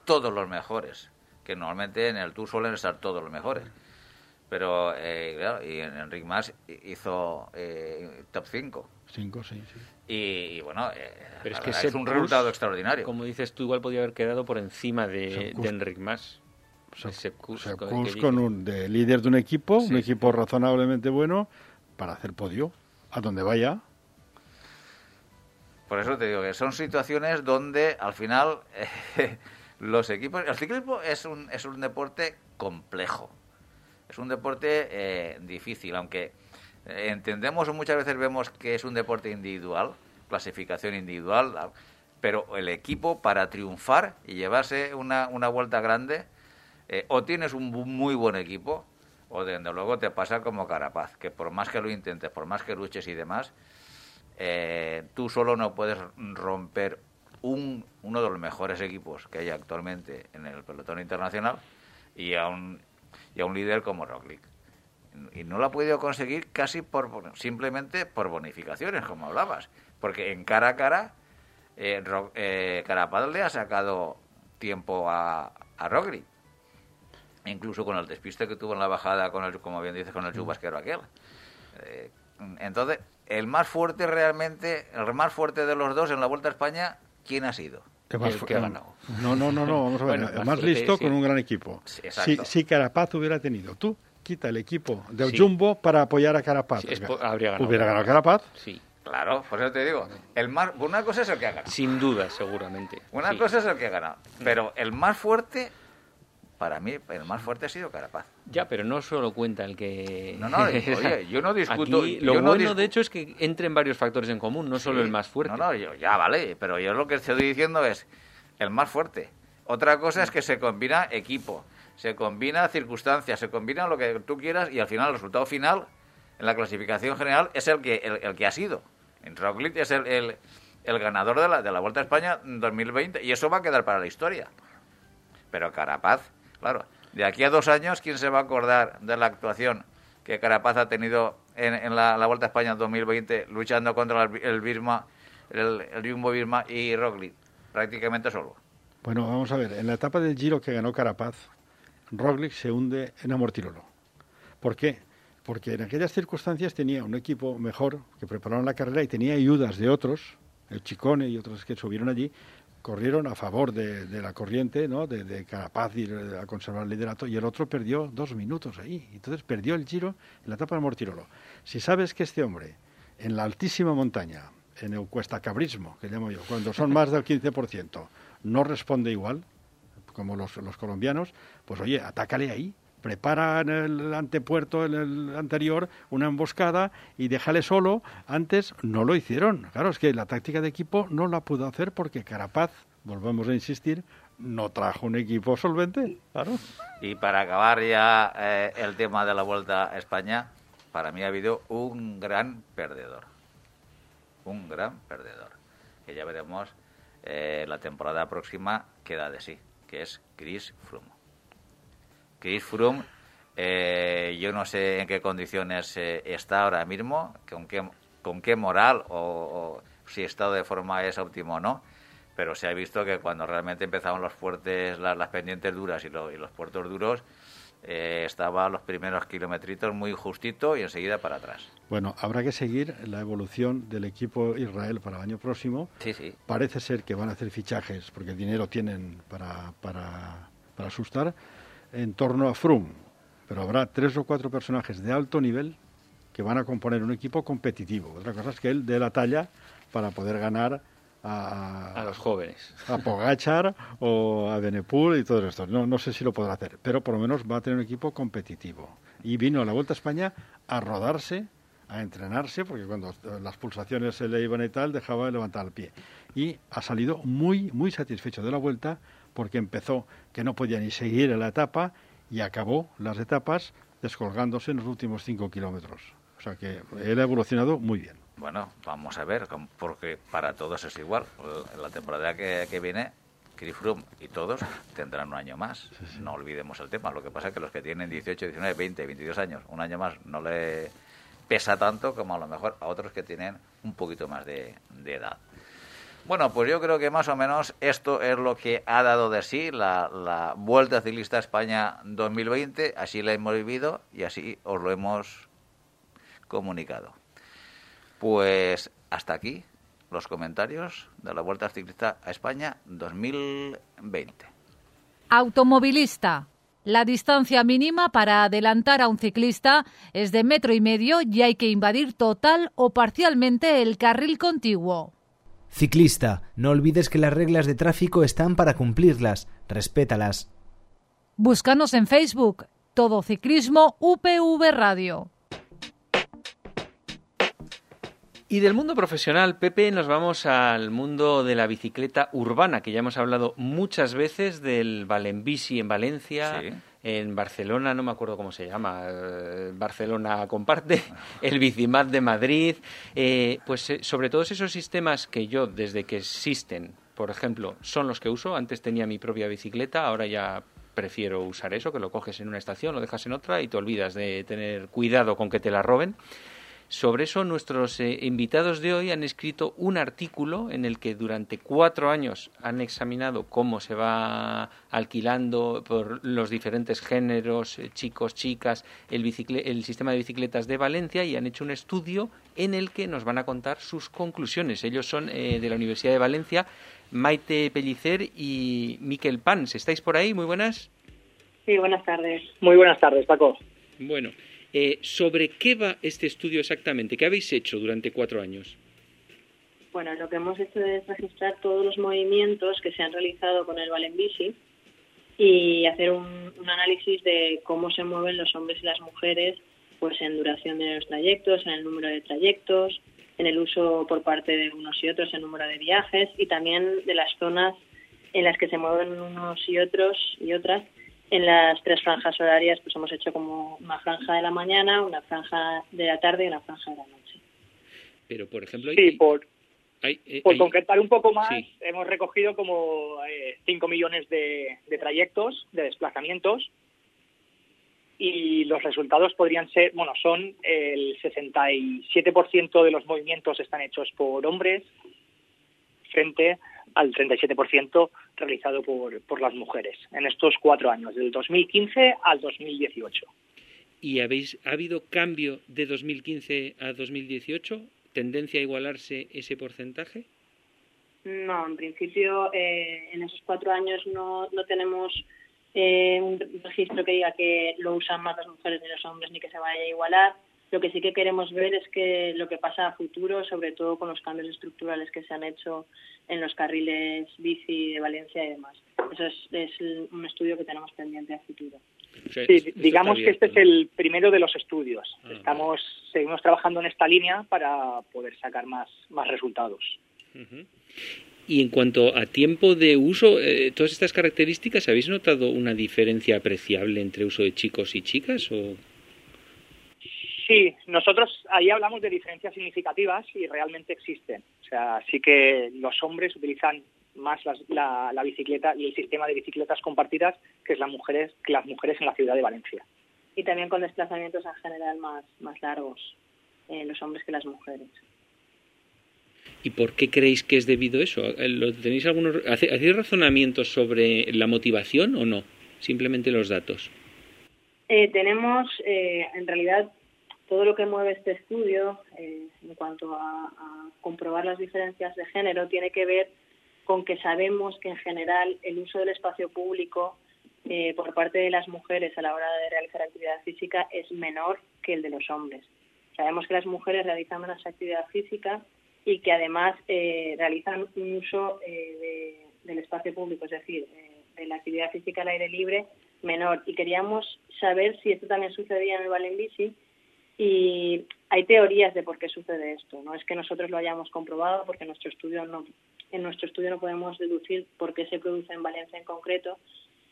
todos los mejores, que normalmente en el Tour suelen estar todos los mejores. Pero, eh, claro, y Enric Mas hizo eh, top 5. 5, sí, sí. Y, bueno, eh, Pero es que es un resultado extraordinario. Como dices tú, igual podía haber quedado por encima de, de Enric Mas. Sepkus con un de líder de un equipo, un equipo razonablemente bueno, para hacer podio, a donde vaya. Por eso te digo que son situaciones donde al final los equipos... El ciclismo es un, es un deporte complejo, es un deporte eh, difícil, aunque eh, entendemos muchas veces vemos que es un deporte individual, clasificación individual, pero el equipo para triunfar y llevarse una, una vuelta grande, eh, o tienes un muy buen equipo, o desde luego te pasa como Carapaz, que por más que lo intentes, por más que luches y demás, tú solo no puedes romper un, uno de los mejores equipos que hay actualmente en el pelotón internacional y a un, y a un líder como Roglic. Y no lo ha podido conseguir casi por simplemente por bonificaciones, como hablabas. Porque en cara a cara, eh, eh Carapaz le ha sacado tiempo a, a Roglic. Incluso con el despiste que tuvo en la bajada, con el, como bien dices, con el chubasquero aquel. Eh, entonces, el más fuerte realmente, el más fuerte de los dos en la Vuelta a España ¿quién ha sido? el que ha ganado. No, no, no, no, vamos a ver. el más listo con un gran equipo. si, si, Carapaz hubiera tenido, tú quita el equipo de Jumbo para apoyar a Carapaz. habría ganado. ¿Hubiera ganado Carapaz? Sí. Claro, por eso te digo, el más, una cosa es el que ha ganado. Sin duda, seguramente. Una cosa es el que ha ganado, pero el más fuerte para mí el más fuerte ha sido Carapaz. Ya, pero no solo cuenta el que... No, no, oye, yo no discuto... lo bueno, de hecho, es que entren varios factores en común, no solo el más fuerte. No, no, yo, ya vale, pero yo lo que estoy diciendo es el más fuerte. Otra cosa es que se combina equipo, se combina circunstancias, se combina lo que tú quieras y al final el resultado final, en la clasificación general, es el que, el, que ha sido. En Roglic es el, el, el ganador de la, de la Vuelta a España 2020 y eso va a quedar para la historia. Pero Carapaz Claro, de aquí a dos años, ¿quién se va a acordar de la actuación que Carapaz ha tenido en, la, Vuelta a España 2020 luchando contra el, el Birma, el, el Jumbo Birma y Roglic? Prácticamente solo. Bueno, vamos a ver, en la etapa del Giro que ganó Carapaz, Roglic se hunde en Amortirolo. ¿Por qué? Porque en aquellas circunstancias tenía un equipo mejor que prepararon la carrera y tenía ayudas de otros, el Chicone y otros que subieron allí, corrieron a favor de, la corriente, ¿no? de, Carapaz y a conservar el liderato, y el otro perdió dos minutos ahí. Entonces perdió el giro en la etapa del Mortirolo. Si sabes que este hombre, en la altísima montaña, en el cuesta cabrismo, que llamo yo, cuando son más del 15%, no responde igual, como los, los colombianos, pues oye, atácale ahí, prepara en el antepuerto, en el anterior, una emboscada y déjale solo. Antes no lo hicieron. Claro, es que la táctica de equipo no la pudo hacer porque Carapaz, volvemos a insistir, no trajo un equipo solvente. Claro. Y para acabar ya eh, el tema de la Vuelta a España, para mí ha habido un gran perdedor. Un gran perdedor. Que ya veremos eh, la temporada próxima queda de sí, que es Chris Froome. Chris Froome, eh, yo no sé en qué condiciones eh, está ahora mismo, con qué, con qué moral o, si estado de forma es óptimo o no, pero se ha visto que cuando realmente empezaban los fuertes, las, pendientes duras y, los puertos duros, eh, estaba los primeros kilometritos muy justito y enseguida para atrás. Bueno, habrá que seguir la evolución del equipo Israel para el año próximo. Sí, sí. Parece ser que van a hacer fichajes porque el dinero tienen para, para, para asustar en torno a Froome, pero habrá tres o cuatro personajes de alto nivel que van a componer un equipo competitivo. Otra cosa es que él dé la talla para poder ganar a, a los jóvenes. A Pogachar o a Benepul y todo esto. No, no sé si lo podrá hacer, pero por lo menos va a tener un equipo competitivo. Y vino a la Vuelta a España a rodarse, a entrenarse, porque cuando las pulsaciones se le iban y tal, dejaba de levantar el pie. Y ha salido muy, muy satisfecho de la Vuelta porque empezó que no podía ni seguir en la etapa y acabó las etapas descolgándose en los últimos cinco kilómetros. O sea que él ha evolucionado muy bien. Bueno, vamos a ver, porque para todos es igual. La temporada que, viene, Chris Froome y todos tendrán un año más. No olvidemos el tema. Lo que pasa es que los que tienen 18, 19, 20, 22 años, un año más no le pesa tanto como a lo mejor a otros que tienen un poquito más de edad. Bueno, pues yo creo que más o menos esto es lo que ha dado de sí la, Vuelta Ciclista a España 2020. Así la hemos vivido y así os lo hemos comunicado. Pues hasta aquí los comentarios de la Vuelta Ciclista a España 2020. Automovilista. La distancia mínima para adelantar a un ciclista es de metro y medio y hay que invadir total o parcialmente el carril contiguo. Ciclista, no olvides que las reglas de tráfico están para cumplirlas. Respétalas. Búscanos en Facebook. Todo Ciclismo UPV Radio. Y del mundo profesional, Pepe, nos vamos al mundo de la bicicleta urbana, que ya hemos hablado muchas veces del Valenbici en Valencia, en Barcelona, no me acuerdo cómo se llama, eh, Barcelona comparte, el Bicimat de Madrid, eh, pues eh, sobre todos esos sistemas que yo, desde que existen, por ejemplo, son los que uso, antes tenía mi propia bicicleta, ahora ya prefiero usar eso, que lo coges en una estación, lo dejas en otra y te olvidas de tener cuidado con que te la roben. Sobre eso nuestros eh, invitados de hoy han escrito un artículo en el que durante cuatro años han examinado cómo se va alquilando por los diferentes géneros, eh, chicos, chicas, el, el sistema de bicicletas de Valencia y han hecho un estudio en el que nos van a contar sus conclusiones. Ellos son eh, de la Universidad de Valencia, Maite Pellicer y Miquel Pans. ¿Estáis por ahí? Muy buenas. Sí, buenas tardes. Muy buenas tardes, Paco. Bueno, eh, ¿Sobre qué va este estudio exactamente? ¿Qué habéis hecho durante cuatro años? Bueno, lo que hemos hecho es registrar todos los movimientos que se han realizado con el Valenbici y hacer un, análisis de cómo se mueven los hombres y las mujeres pues en duración de los trayectos, en el número de trayectos, en el uso por parte de unos y otros, el número de viajes y también de las zonas en las que se mueven unos y otros y otras en las tres franjas horarias pues hemos hecho como una franja de la mañana, una franja de la tarde y una franja de la noche. Pero, por ejemplo... Sí, por, eh, por concretar un poco más, hemos recogido como 5 eh, millones de, trayectos, de desplazamientos, y los resultados podrían ser, bueno, son el 67% de los movimientos están hechos por hombres frente al 37% realizado por, por las mujeres en estos cuatro años, del 2015 al 2018. ¿Y habéis, ha habido cambio de 2015 a 2018? ¿Tendencia a igualarse ese porcentaje? No, en principio eh, en esos cuatro años no, no tenemos eh, un registro que diga que lo usan más las mujeres ni los hombres ni que se vaya a igualar. Lo que sí que queremos ver es que lo que pasa a futuro, sobre todo con los cambios estructurales que se han hecho en los carriles bici de Valencia y demás. Eso es, un estudio que tenemos pendiente a futuro. Sí, digamos que este es el primero de los estudios. Ah, Estamos, seguimos trabajando en esta línea para poder sacar más, más resultados. Y en cuanto a tiempo de uso, eh, todas estas características, ¿habéis notado una diferencia apreciable entre uso de chicos y chicas? O... Sí, nosotros ahí hablamos de diferencias significativas y realmente existen. O sea, sí que los hombres utilizan más la, bicicleta y el sistema de bicicletas compartidas que, las mujeres, que las mujeres en la ciudad de Valencia. Y también con desplazamientos en general más, más largos, eh, los hombres que las mujeres. ¿Y por qué creéis que es debido a eso? Eh, ¿Tenéis algunos, ¿Hacéis razonamientos sobre la motivación o no? Simplemente los datos. Eh, tenemos, en realidad, todo lo que mueve este estudio eh, en cuanto a, comprobar las diferencias de género tiene que ver con que sabemos que en general el uso del espacio público eh, por parte de las mujeres a la hora de realizar actividad física es menor que el de los hombres. Sabemos que las mujeres realizan menos actividad física y que además eh, realizan un uso del espacio público, es decir, de la actividad física al aire libre menor. Y queríamos saber si esto también sucedía en el Valenbici y hay teorías de por qué sucede esto. No es que nosotros lo hayamos comprobado, porque en nuestro estudio no, en nuestro estudio no podemos deducir por qué se produce en Valencia en concreto,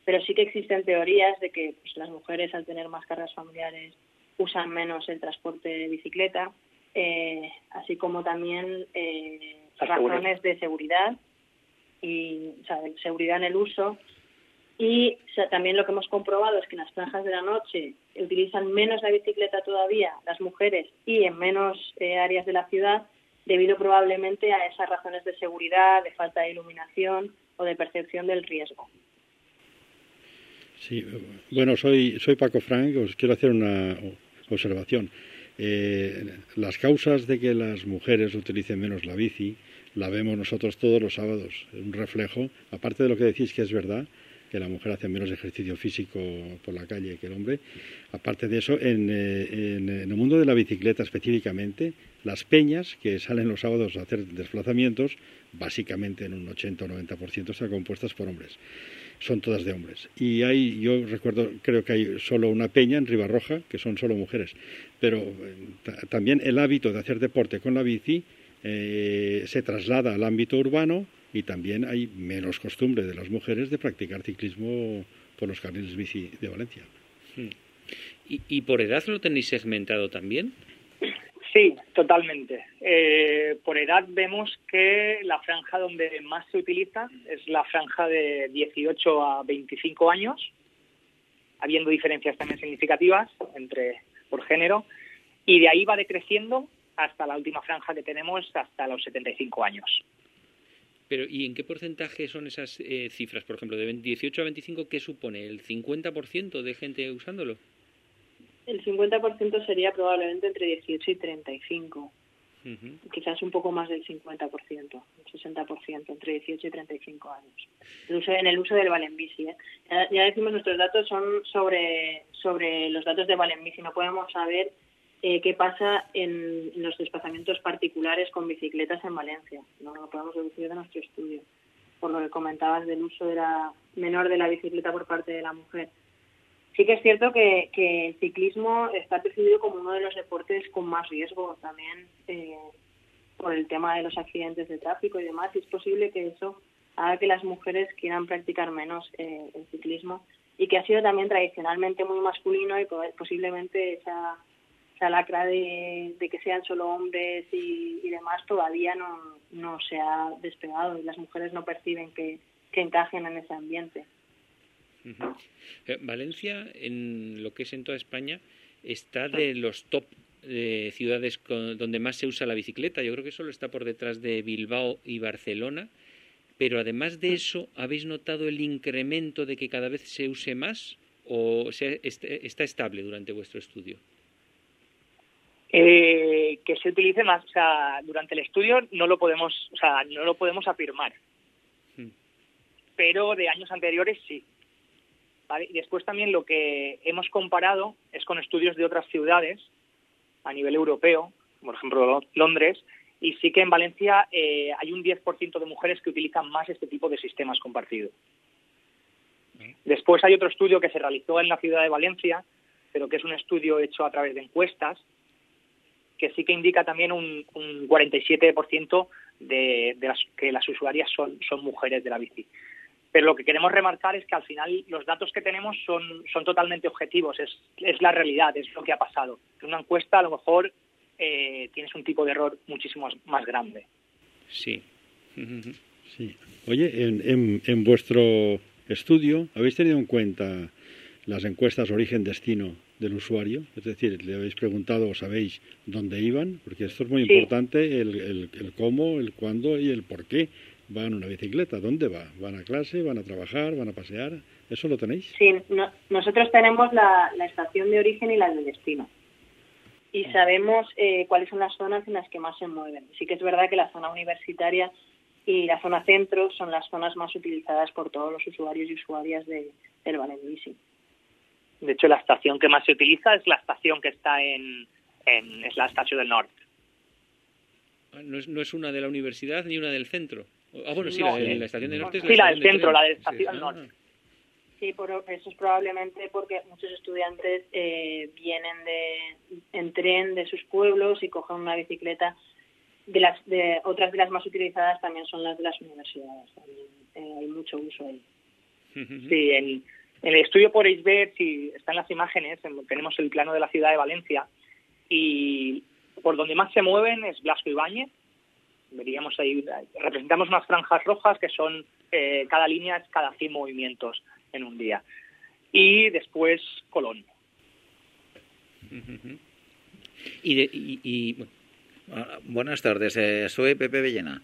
pero sí que existen teorías de que pues, las mujeres al tener más cargas familiares usan menos el transporte de bicicleta, eh, así como también eh, razones de seguridad y o sea, seguridad en el uso y también lo que hemos comprobado es que en las franjas de la noche utilizan menos la bicicleta todavía las mujeres y en menos eh, áreas de la ciudad debido probablemente a esas razones de seguridad, de falta de iluminación o de percepción del riesgo. Sí, bueno, soy, soy Paco Frank, os quiero hacer una observación. Eh, las causas de que las mujeres utilicen menos la bici la vemos nosotros todos los sábados, un reflejo, aparte de lo que decís que es verdad, que la mujer hace menos ejercicio físico por la calle que el hombre. Aparte de eso, en, eh, en, el mundo de la bicicleta específicamente, las peñas que salen los sábados a hacer desplazamientos, básicamente en un 80 o 90% están compuestas por hombres. Son todas de hombres. Y hay, yo recuerdo, creo que hay solo una peña en Ribarroja, que son solo mujeres. Pero eh, también el hábito de hacer deporte con la bici eh, se traslada al ámbito urbano y también hay menos costumbre de las mujeres de practicar ciclismo por los carriles bici de Valencia. Hmm. ¿Y, por edad lo tenéis segmentado también? Sí, totalmente. Eh, por edad vemos que la franja donde más se utiliza es la franja de 18 a 25 años, habiendo diferencias también significativas entre por género, y de ahí va decreciendo hasta la última franja que tenemos, hasta los 75 años. Pero, ¿y en qué porcentaje son esas eh, cifras? Por ejemplo, de 18 a 25, ¿qué supone? ¿El 50% de gente usándolo? El 50% sería probablemente entre 18 y 35. Quizás un poco más del 50%, el 60%, entre 18 y 35 años. El uso, en el uso del Valenbici. ¿eh? Ya, ya, decimos, nuestros datos son sobre, sobre los datos de Valenbici. No podemos saber eh, qué pasa en, los desplazamientos particulares con bicicletas en Valencia. No lo podemos deducir de nuestro estudio, por lo que comentabas del uso de la menor de la bicicleta por parte de la mujer. Sí que es cierto que, el ciclismo está percibido como uno de los deportes con más riesgo también eh, por el tema de los accidentes de tráfico y demás. Y es posible que eso haga que las mujeres quieran practicar menos eh, el ciclismo y que ha sido también tradicionalmente muy masculino y posiblemente esa esa lacra de, que sean solo hombres y, demás todavía no, no se ha despegado y las mujeres no perciben que, encajen en ese ambiente. Eh, Valencia, en lo que es en toda España, está de los top de ciudades donde más se usa la bicicleta. Yo creo que solo está por detrás de Bilbao y Barcelona. Pero además de eso, ¿habéis notado el incremento de que cada vez se use más o está estable durante vuestro estudio? Eh, que se utilice más, o sea, durante el estudio no lo podemos, o sea, no lo podemos afirmar, hmm. pero de años anteriores sí. Y después también lo que hemos comparado es con estudios de otras ciudades a nivel europeo, por ejemplo Londres, y sí que en Valencia eh, hay un 10% de mujeres que utilizan más este tipo de sistemas compartidos. Hmm. Después hay otro estudio que se realizó en la ciudad de Valencia, pero que es un estudio hecho a través de encuestas, que sí que indica también un, un 47% de, de las, que las usuarias son, son mujeres de la bici. Pero lo que queremos remarcar es que al final los datos que tenemos son, son totalmente objetivos, es, es la realidad, es lo que ha pasado. En una encuesta a lo mejor eh, tienes un tipo de error muchísimo más grande. Sí. sí. Oye, en, en, en vuestro estudio, ¿habéis tenido en cuenta las encuestas origen-destino del usuario? Es decir, le habéis preguntado o sabéis dónde iban, porque esto es muy importante, el, el, cómo, el cuándo y el por qué van una bicicleta. ¿Dónde va? ¿Van a clase? ¿Van a trabajar? ¿Van a pasear? ¿Eso lo tenéis? Sí, nosotros tenemos la, la, estación de origen y la de destino. Y sabemos eh, cuáles son las zonas en las que más se mueven. Sí que es verdad que la zona universitaria y la zona centro son las zonas más utilizadas por todos los usuarios y usuarias de, del Valencia. De hecho, la estación que más se utiliza es la estación que está en, en es la estación del norte. Ah, ¿No es, ¿No es una de la universidad ni una del centro? Ah, bueno, sí, la, la, estación del norte es Sí, la del centro, la de la estación del norte. Sí, por, eso es probablemente porque muchos estudiantes eh, vienen de, en tren de sus pueblos y cogen una bicicleta. De las de otras de las más utilizadas también son las de las universidades. También, eh, hay mucho uso ahí. Sí, en, en el estudio podéis ver, si están las imágenes, tenemos el plano de la ciudad de Valencia y por donde más se mueven es Blasco Ibáñez. Veríamos ahí, representamos unas franjas rojas que son, eh, cada línea es cada 100 movimientos en un día. Y después Colón. Y, y, Ah, buenas tardes, eh, soy Pepe Villena.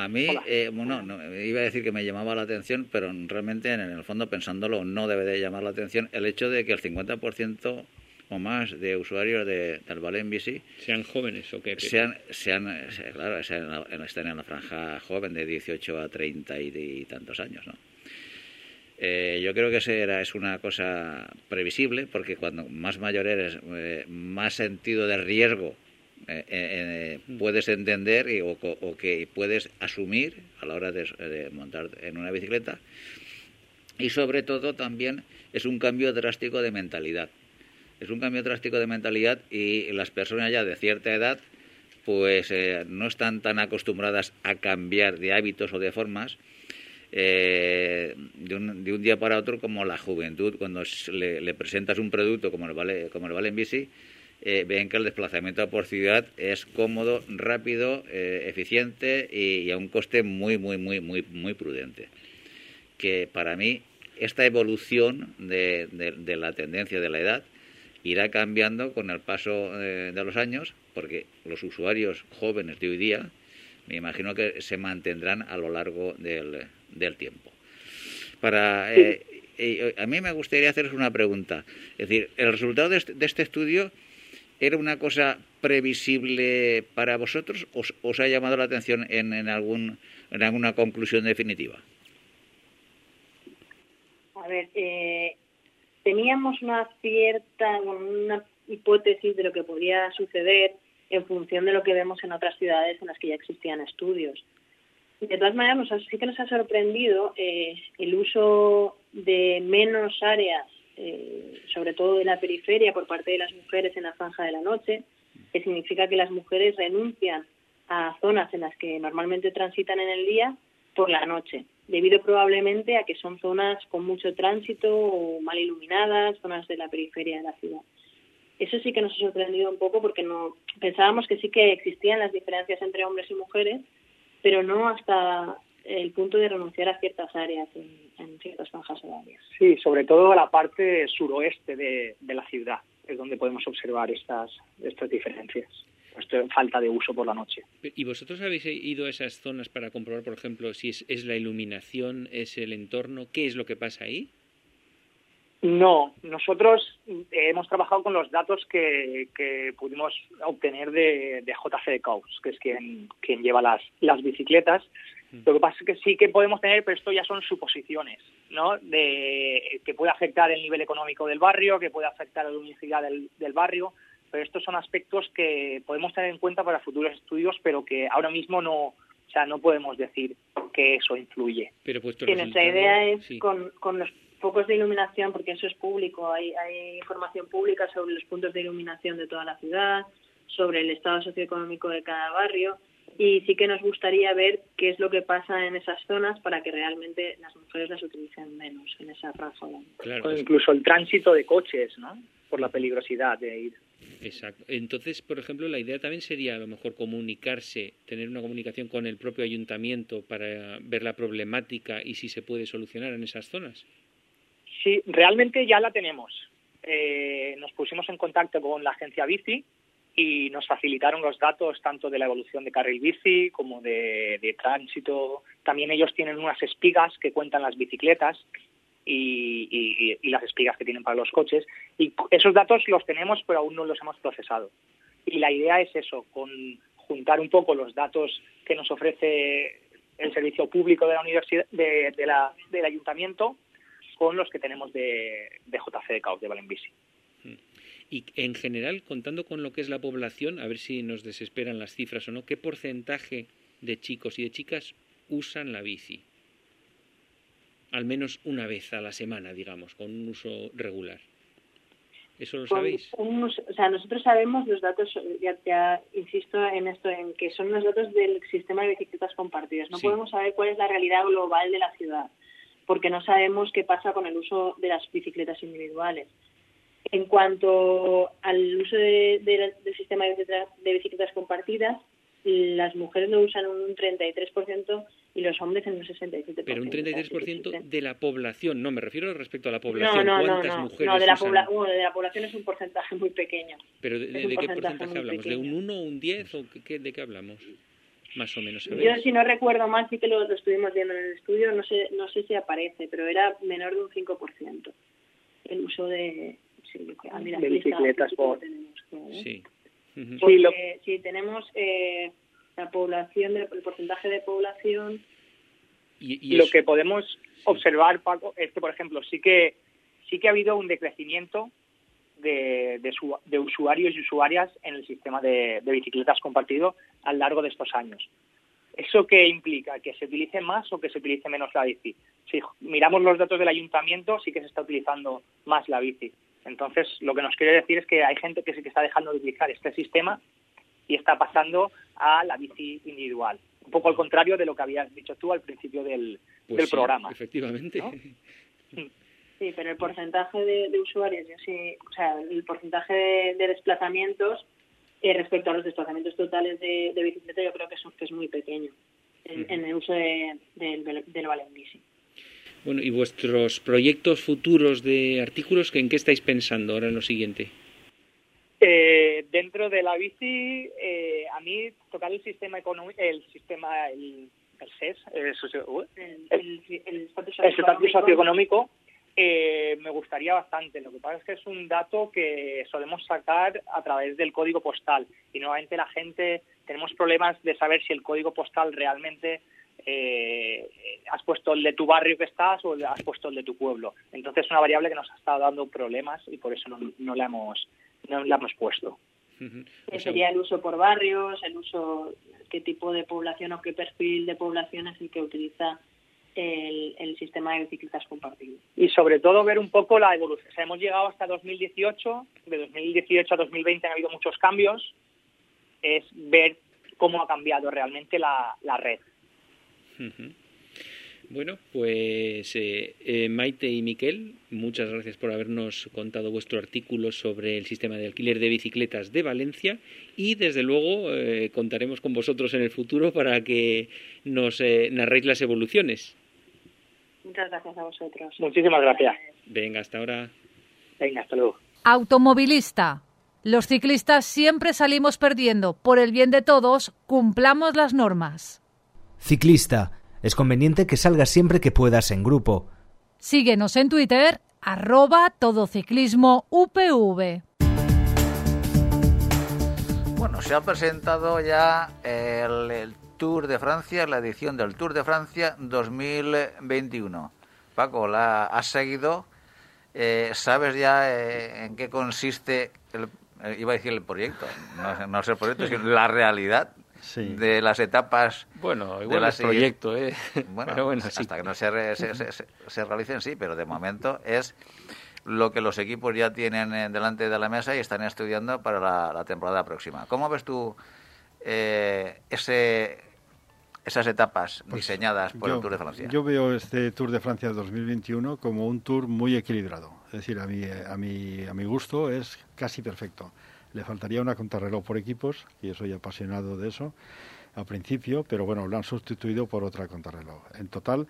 A mí, eh, bueno, iba a decir que me llamaba la atención, pero realmente en el fondo pensándolo no debe de llamar la atención el hecho de que el 50% o más de usuarios de, del Valen Bici sean jóvenes o que sean, sean, claro, estén en la franja joven de 18 a 30 y, tantos años, ¿no? Eh, yo creo que eso era, es una cosa previsible porque cuando más mayor eres, eh, más sentido de riesgo eh, puedes entender o, que puedes asumir a la hora de montar en una bicicleta. Y sobre todo también es un cambio drástico de mentalidad. Es un cambio drástico de mentalidad y las personas ya de cierta edad pues eh, no están tan acostumbradas a cambiar de hábitos o de formas eh, de, un, de, un, día para otro como la juventud. Cuando le, presentas un producto como el vale como el vale en bici eh, ven que el desplazamiento por ciudad es cómodo rápido eficiente y, a un coste muy muy muy muy muy prudente que para mí esta evolución de, de la tendencia de la edad irá cambiando con el paso eh, de los años, porque los usuarios jóvenes de hoy día, me imagino que se mantendrán a lo largo del, del tiempo. Para, eh, eh, a mí me gustaría haceros una pregunta. Es decir, ¿el resultado de de este estudio era una cosa previsible para vosotros o os ha llamado la atención en, en, algún, en alguna conclusión definitiva? A ver, eh, teníamos una cierta, una hipótesis de lo que podía suceder en función de lo que vemos en otras ciudades en las que ya existían estudios. De todas maneras, sí que nos ha sorprendido eh, el uso de menos áreas, eh, sobre todo de la periferia, por parte de las mujeres en la franja de la noche, que significa que las mujeres renuncian a zonas en las que normalmente transitan en el día por la noche debido probablemente a que son zonas con mucho tránsito o mal iluminadas, zonas de la periferia de la ciudad. Eso sí que nos ha sorprendido un poco porque no pensábamos que sí que existían las diferencias entre hombres y mujeres, pero no hasta el punto de renunciar a ciertas áreas en, ciertas franjas horarias. Sí, sobre todo a la parte suroeste de, de la ciudad es donde podemos observar estas, estas diferencias falta de uso por la noche. ¿Y vosotros habéis ido a esas zonas para comprobar, por ejemplo, si es, la iluminación, es el entorno? ¿Qué es lo que pasa ahí? No, nosotros eh, hemos trabajado con los datos que, pudimos obtener de, de JC Caus, que es quien, quien lleva las, las bicicletas. Lo que pasa es que sí que podemos tener, pero esto ya son suposiciones, ¿no? De que puede afectar el nivel económico del barrio, que puede afectar la luminosidad del, del barrio pero estos son aspectos que podemos tener en cuenta para futuros estudios, pero que ahora mismo no, o sea, no podemos decir que eso influye. Pero pues nuestra idea es con, con los focos de iluminación, porque eso es público, hay, hay información pública sobre los puntos de iluminación de toda la ciudad, sobre el estado socioeconómico de cada barrio, y sí que nos gustaría ver qué es lo que pasa en esas zonas para que realmente las mujeres las utilicen menos en esa razón. Claro, incluso el tránsito de coches, ¿no? Por la peligrosidad de ir Exacto. Entonces, por ejemplo, la idea también sería a lo mejor comunicarse, tener una comunicación con el propio ayuntamiento para ver la problemática y si se puede solucionar en esas zonas. Sí, realmente ya la tenemos. Eh, nos pusimos en contacto con la agencia Bici y nos facilitaron los datos tanto de la evolución de carril bici como de, tránsito. También ellos tienen unas espigas que cuentan las bicicletas y, las espigas que tienen para los coches. Y esos datos los tenemos, pero aún no los hemos procesado. Y la idea es eso, con juntar un poco los datos que nos ofrece el servicio público de la universidad, de, la, del ayuntamiento, con los que tenemos de, de JC de Caos, de Valenbici. Y en general, contando con lo que es la población, a ver si nos desesperan las cifras o no, ¿qué porcentaje de chicos y de chicas usan la bici? al menos una vez a la semana, digamos, con un uso regular. ¿Eso lo sabéis? o sea, nosotros sabemos los datos, ya, insisto en esto, en que son los datos del sistema de bicicletas compartidas. No podemos saber cuál es la realidad global de la ciudad, porque no sabemos qué pasa con el uso de las bicicletas individuales. En cuanto al uso del sistema de bicicletas compartidas, las mujeres lo usan un 33% y los hombres en un 67%. Pero un 33% de la población, no, me refiero respecto a la población. No, no, ¿Cuántas no, mujeres no, de la, usan? de la población es un porcentaje muy pequeño. ¿Pero de, de qué porcentaje hablamos? ¿De un 1 o un 10 o qué, de qué hablamos? Más o menos. Yo, si no recuerdo mal, sí que lo, lo estuvimos viendo en el estudio, no sé, no sé si aparece, pero era menor de un 5% el uso de... Sí, yo creo- ah, mira, De bicicletas por- tenemos, ¿eh? Sí. Ujú. Porque, Sí, lo- sí, tenemos eh, la población, el porcentaje de población Y, y lo que podemos observar, Paco, es que, por ejemplo, sí que sí que ha habido un decrecimiento de, de, su- de usuarios y usuarias en el sistema de, de bicicletas compartido a lo largo de estos años. ¿Eso qué implica? ¿Que se utilice más o que se utilice menos la bici? Si miramos los datos del ayuntamiento, sí que se está utilizando más la bici. Entonces, lo que nos quiere decir es que hay gente que sí que está dejando de utilizar este sistema y está pasando a la bici individual. Un poco al contrario de lo que habías dicho tú al principio del, pues del sí, programa. Efectivamente. ¿no? Sí, pero el porcentaje de, de usuarios, yo sí, o sea, el porcentaje de, de desplazamientos eh, respecto a los desplazamientos totales de, de bicicleta, yo creo que es, que es muy pequeño en, en el uso de- del, del, Bici. Bueno, ¿y vuestros proyectos futuros de artículos, en qué estáis pensando ahora en lo siguiente? Eh, dentro de la bici, eh, a mí tocar el sistema económico, el sistema, el, el SES, el, socio- El, el, el estatus el estatus socioeconómico- socioeconómico, eh, me gustaría bastante. Lo que pasa es que es un dato que solemos sacar a través del código postal y normalmente la gente tenemos problemas de saber si el código postal realmente eh, has puesto el de tu barrio que estás o has puesto el de tu pueblo. Entonces es una variable que nos ha estado dando problemas y por eso no, no la hemos no la hemos puesto. O sea, sería el uso por barrios, el uso, qué tipo de población o qué perfil de población es el que utiliza el, el sistema de bicicletas compartido. y sobre todo ver un poco la evolución. O sea, hemos llegado hasta 2018, de 2018 a 2020 han habido muchos cambios, es ver cómo ha cambiado realmente la, la red. Bueno, pues eh, eh, Maite y Miquel, muchas gracias por habernos contado vuestro artículo sobre el sistema de alquiler de bicicletas de Valencia y desde luego eh, contaremos con vosotros en el futuro para que nos eh, narréis las evoluciones. Muchas gracias a vosotros. Muchísimas gracias. Venga, hasta ahora. Venga, hasta luego. Automovilista. Los ciclistas siempre salimos perdiendo. Por el bien de todos, cumplamos las normas. Ciclista. Es conveniente que salgas siempre que puedas en grupo. Síguenos en Twitter, arroba todociclismo UPV. Bueno, se ha presentado ya el, el Tour de Francia, la edición del Tour de Francia 2021. Paco, la has seguido. Eh, ¿Sabes ya eh, en qué consiste, el, eh, iba a decir el proyecto, no, no es el proyecto, sino la realidad Sí. de las etapas Bueno, de igual la es proyecto, ¿eh? Bueno, Pero bueno, sí. hasta que no se, re- se, se, se- se realicen, sí, pero de momento es lo que los equipos ya tienen eh, delante de la mesa y están estudiando para la, la temporada próxima. ¿Cómo ves tú eh, ese, esas etapas Pues diseñadas por yo, el Tour de Francia? Yo veo este Tour de Francia 2021 como un tour muy equilibrado. Es decir, a mi, a mi, a mi gusto es casi perfecto. Le faltaría una contrarreloj por equipos, y yo soy apasionado de eso al principio, pero bueno, lo han sustituido por otra contrarreloj. En total,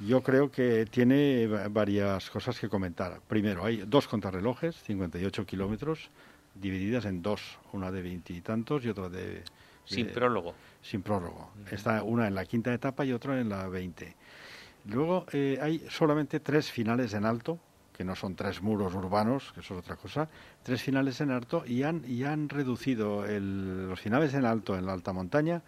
yo creo que tiene va- varias cosas que comentar. Primero, hay dos contrarrelojes, 58 kilómetros, divididas en dos, una de veintitantos y otra de... Sin prólogo. sin prólogo. Está una en la quinta etapa y otra en la 20. Luego eh, hay solamente tres finales en alto, que no son tres muros urbanos, que eso es otra cosa, tres finales en alto y han, y han reducido el- los finales en alto en la alta montaña,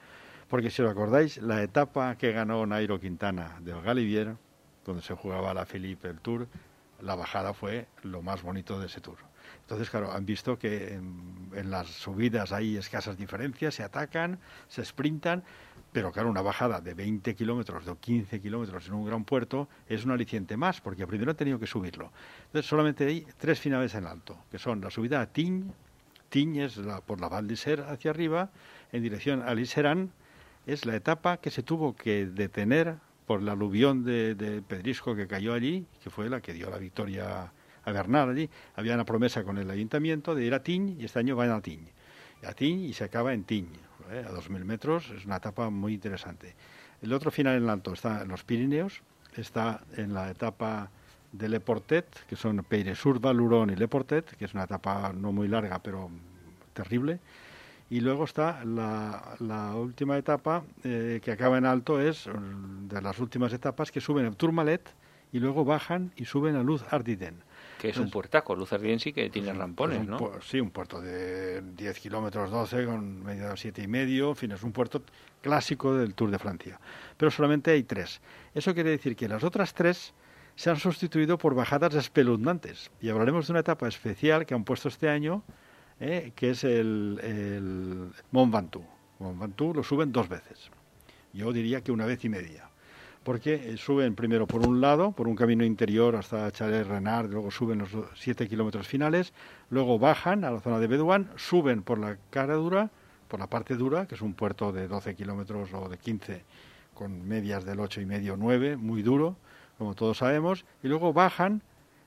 porque si os acordáis, la etapa que ganó Nairo Quintana del Galivier, donde se jugaba la Philippe el Tour, la bajada fue lo más bonito de ese Tour. Entonces, claro, han visto que en, en las subidas hay escasas diferencias, se atacan, se sprintan, pero claro, una bajada de 20 kilómetros, de 15 kilómetros en un gran puerto es un aliciente más, porque primero han tenido que subirlo. Entonces, solamente hay tres finales en alto, que son la subida a Tignes, Tignes es la, por la Val d'Isère hacia arriba, en dirección a Liserán, es la etapa que se tuvo que detener por la aluvión de, de pedrisco que cayó allí, que fue la que dio la victoria a Bernal allí. Había una promesa con el ayuntamiento de ir a Tignes y este año van a Tignes. A Tignes y se acaba en Tignes. ¿Eh? a 2.000 metros, es una etapa muy interesante. El otro final en alto está en los Pirineos, está en la etapa de Le Portet, que son Peyresur, Valurón y Le Portet, que es una etapa no muy larga, pero terrible. Y luego está la, última etapa eh, que acaba en alto, es de las últimas etapas que suben a Tourmalet y luego bajan y suben a Luz Ardiden. Que es un puertaco, sí que tiene rampones, ¿no? Sí, un puerto de 10 kilómetros 12 con media de 7 y medio, en fin, es un puerto clásico del Tour de Francia. Pero solamente hay tres. Eso quiere decir que las otras tres se han sustituido por bajadas espeluznantes. Y hablaremos de una etapa especial que han puesto este año, ¿eh? que es el, el Mont Ventoux. Mont Ventoux lo suben dos veces. Yo diría que una vez y media. Porque eh, suben primero por un lado, por un camino interior hasta Chalet Renard, luego suben los siete kilómetros finales, luego bajan a la zona de Bedouin, suben por la cara dura, por la parte dura, que es un puerto de 12 kilómetros o de 15, con medias del ocho y medio 9, muy duro, como todos sabemos, y luego bajan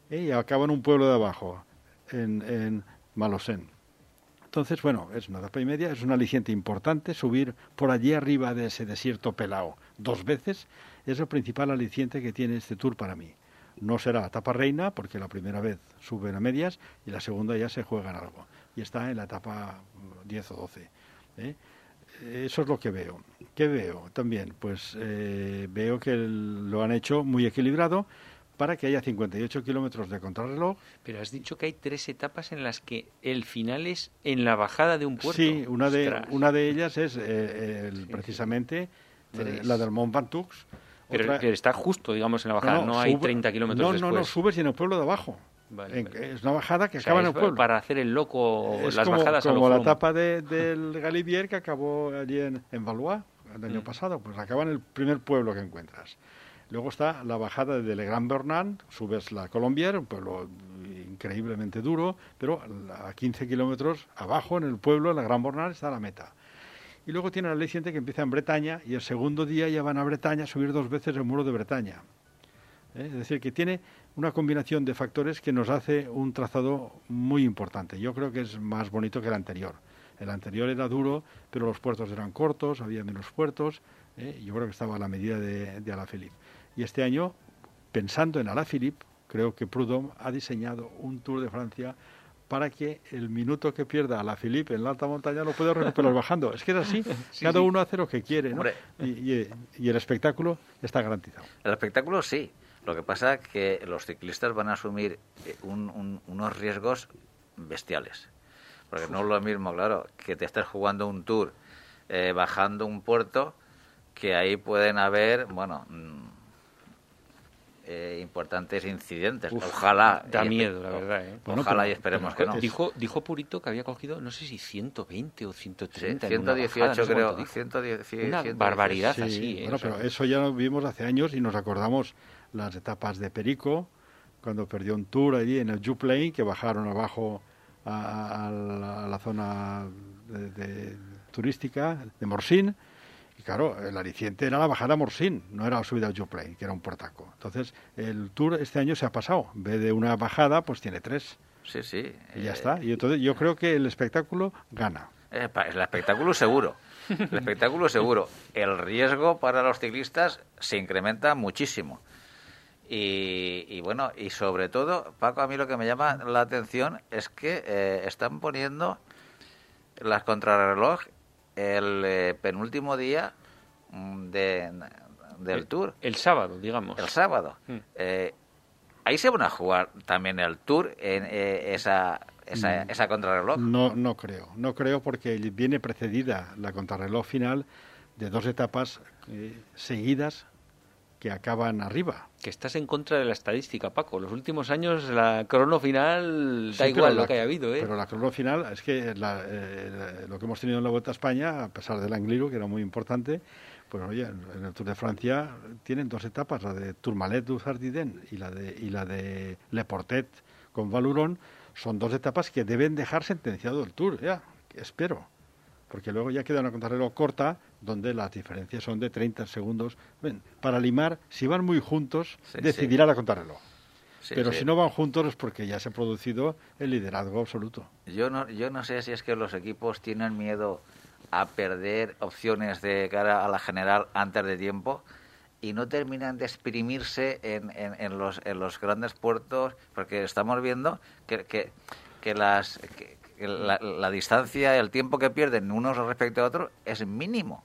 ¿eh? y acaban un pueblo de abajo, en, en Malosén. Entonces, bueno, es una etapa y media, es un aliciente importante subir por allí arriba de ese desierto pelao dos veces, es el principal aliciente que tiene este tour para mí. No será etapa reina, porque la primera vez suben a medias y la segunda ya se juega en algo. Y está en la etapa 10 o 12. ¿eh? Eso es lo que veo. ¿Qué veo? También, pues eh, veo que lo han hecho muy equilibrado para que haya 58 kilómetros de contrarreloj. Pero has dicho que hay tres etapas en las que el final es en la bajada de un puerto. Sí, una de, una de ellas es eh, precisamente eh, la del Mont Ventoux. Pero está justo, digamos, en la bajada, no, hay 30 kilómetros no, después. No, no, subes en el pueblo de abajo. Es una bajada que acaba en el pueblo. Para hacer el loco es las como, bajadas como la etapa de, del Galibier que acabó allí en, en Valois el año mm. pasado, pues acaba en el primer pueblo que encuentras. Luego está la bajada de Le Grand Bernard, subes la Colombier, un pueblo increíblemente duro, pero a 15 kilómetros abajo, en el pueblo, en la Grand Bernard, está la meta. Y luego tiene la ley siguiente que empieza en Bretaña y el segundo día ya van a Bretaña a subir dos veces el muro de Bretaña. ¿Eh? Es decir, que tiene una combinación de factores que nos hace un trazado muy importante. Yo creo que es más bonito que el anterior. El anterior era duro, pero los puertos eran cortos, había menos puertos. ¿eh? Yo creo que estaba a la medida de, de Alaphilippe. Y este año, pensando en Alaphilippe, creo que Prudhomme ha diseñado un Tour de Francia para que el minuto que pierda Alaphilippe en la alta montaña lo pueda recuperar bajando. Es que es así, cada uno hace lo que quiere, ¿no? Y, y, el espectáculo está garantizado. El espectáculo sí. Lo que pasa es que los ciclistas van a asumir eh, unos riesgos bestiales. Porque no es lo mismo, claro, que te estés jugando un tour eh, bajando un puerto, que ahí pueden haber, bueno, mm, eh, importantes incidentes. ojalá. Da miedo, la verdad. ¿eh? ojalá y esperemos que no. Dijo, dijo Purito que había cogido, no sé si 120 o 130. 118 creo. una barbaridad así. ¿eh? Bueno, pero eso ya lo vimos hace años y nos acordamos las etapas de Perico, cuando perdió un tour allí en el Juplane, que bajaron abajo a, la, zona de, turística de Morsín y claro, el aliciente era la bajada a Morsín, no era la subida al Joplin, que era un portaco. Entonces, el tour este año se ha pasado. En vez de una bajada, pues tiene tres. Sí, sí. Y ya está. Y entonces yo creo que el espectáculo gana. Eh, el espectáculo seguro. El espectáculo seguro. El riesgo para los ciclistas se incrementa muchísimo. Y, bueno, y sobre todo, Paco, a mí lo que me llama la atención es que eh, están poniendo las contrarreloj el eh, penúltimo día mm, de, del Tour. El sábado, digamos. El sábado. Mm. Eh, ahí se van a jugar también el Tour en eh, esa, esa, esa contrarreloj. No, no creo. No creo porque viene precedida la contrarreloj final de dos etapas seguidas que acaban arriba. Que estás en contra de la estadística, Paco. Los últimos años la crono final da igual lo que haya habido. ¿eh? Pero la crono final es que eh, lo que hemos tenido en la Vuelta a España, a pesar del Angliru, que era muy importante, pues oye, en el Tour de Francia tienen dos etapas, la de Tourmalet du Sardiden y la de, y la de Le Portet con Valuron, son dos etapas que deben dejar sentenciado el Tour, ya, espero porque luego ya queda una contrarreloj corta donde las diferencias son de 30 segundos. para limar, si van muy juntos, decidirá la contrarreloj. Pero si no van juntos es porque ya se ha producido el liderazgo absoluto. Yo no, yo no sé si es que los equipos tienen miedo a perder opciones de cara a la general antes de tiempo y no terminan de exprimirse en, en, los, en los grandes puertos, porque estamos viendo que, que, las, la, la, distancia, el tiempo que pierden unos respecto a otros es mínimo.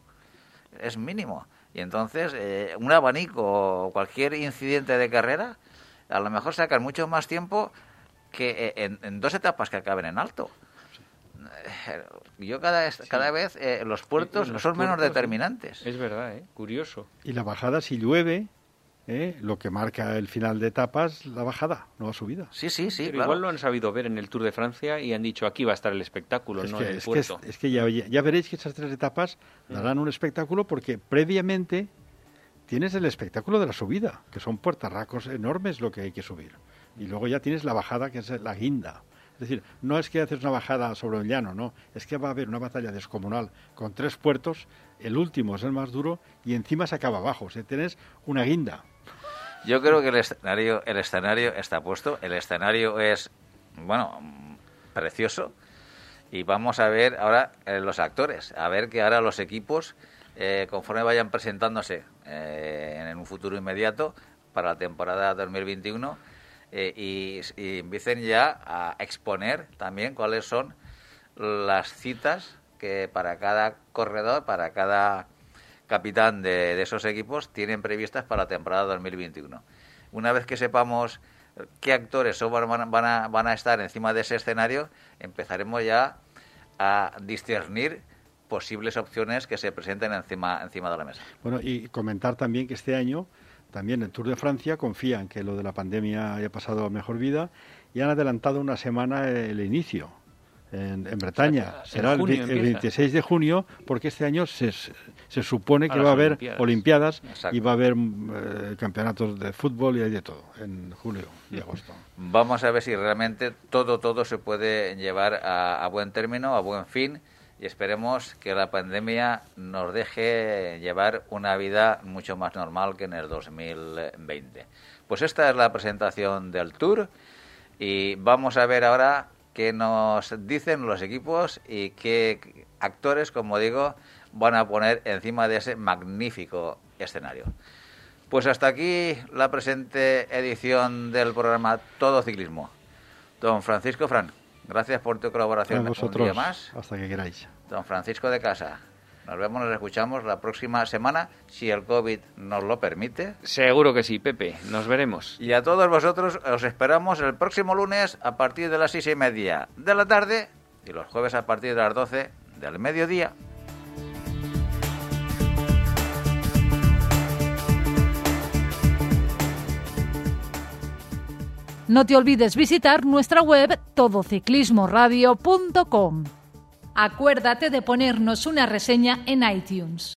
Es mínimo. Y entonces, eh, un abanico o cualquier incidente de carrera, a lo mejor sacan mucho más tiempo que eh, en dos etapas que acaben en alto. Yo cada, cada vez eh, los puertos no son menos determinantes. Es verdad, ¿eh? curioso. Y la bajada, si llueve, ¿eh? lo que marca el final de etapas, la bajada, no la subida. Sí, sí, sí. Igual lo han sabido ver en el Tour de Francia y han dicho aquí va a estar el espectáculo, no el puerto. es, que ya, ya, veréis que esas tres etapas darán un espectáculo porque previamente tienes el espectáculo de la subida, que son puertarracos enormes lo que hay que subir. Y luego ya tienes la bajada, que es la guinda. Es decir, no es que haces una bajada sobre el llano, no, es que va a haber una batalla descomunal con tres puertos, el último es el más duro y encima se acaba abajo, o sea, tienes una guinda. Yo creo que el escenario, el escenario está puesto, el escenario es, bueno, precioso. Y vamos a ver ahora eh, los actores, a ver que ahora los equipos, eh, conforme vayan presentándose eh, en un futuro inmediato para la temporada 2021, eh, y, empiecen ya a exponer también cuáles son las citas que para cada corredor, para cada capitán de, esos equipos tienen previstas para la temporada 2021. Una vez que sepamos qué actores van, van, a, van a estar encima de ese escenario, empezaremos ya a discernir posibles opciones que se presenten encima, encima de la mesa. Bueno, y comentar también que este año también el Tour de Francia confían que lo de la pandemia haya pasado a mejor vida y han adelantado una semana el inicio en, Bretaña. Será el, 26 de junio porque este año se, se supone que va a haber Olimpiadas, y va a haber eh, campeonatos de fútbol y hay de todo en julio y agosto. Vamos a ver si realmente todo, todo se puede llevar a buen término, a buen fin y esperemos que la pandemia nos deje llevar una vida mucho más normal que en el 2020. Pues esta es la presentación del tour y vamos a ver ahora qué nos dicen los equipos y qué actores, como digo, van a poner encima de ese magnífico escenario. Pues hasta aquí la presente edición del programa Todo Ciclismo. Don Francisco Fran. Gracias por tu colaboración un día más. Hasta que queráis. Don Francisco de Casa. Nos vemos, nos escuchamos la próxima semana, si el COVID nos lo permite. Seguro que sí, Pepe. Nos veremos. Y a todos vosotros os esperamos el próximo lunes a partir de las seis y media de la tarde y los jueves a partir de las doce del mediodía. No te olvides visitar nuestra web todociclismoradio.com. Acuérdate de ponernos una reseña en iTunes.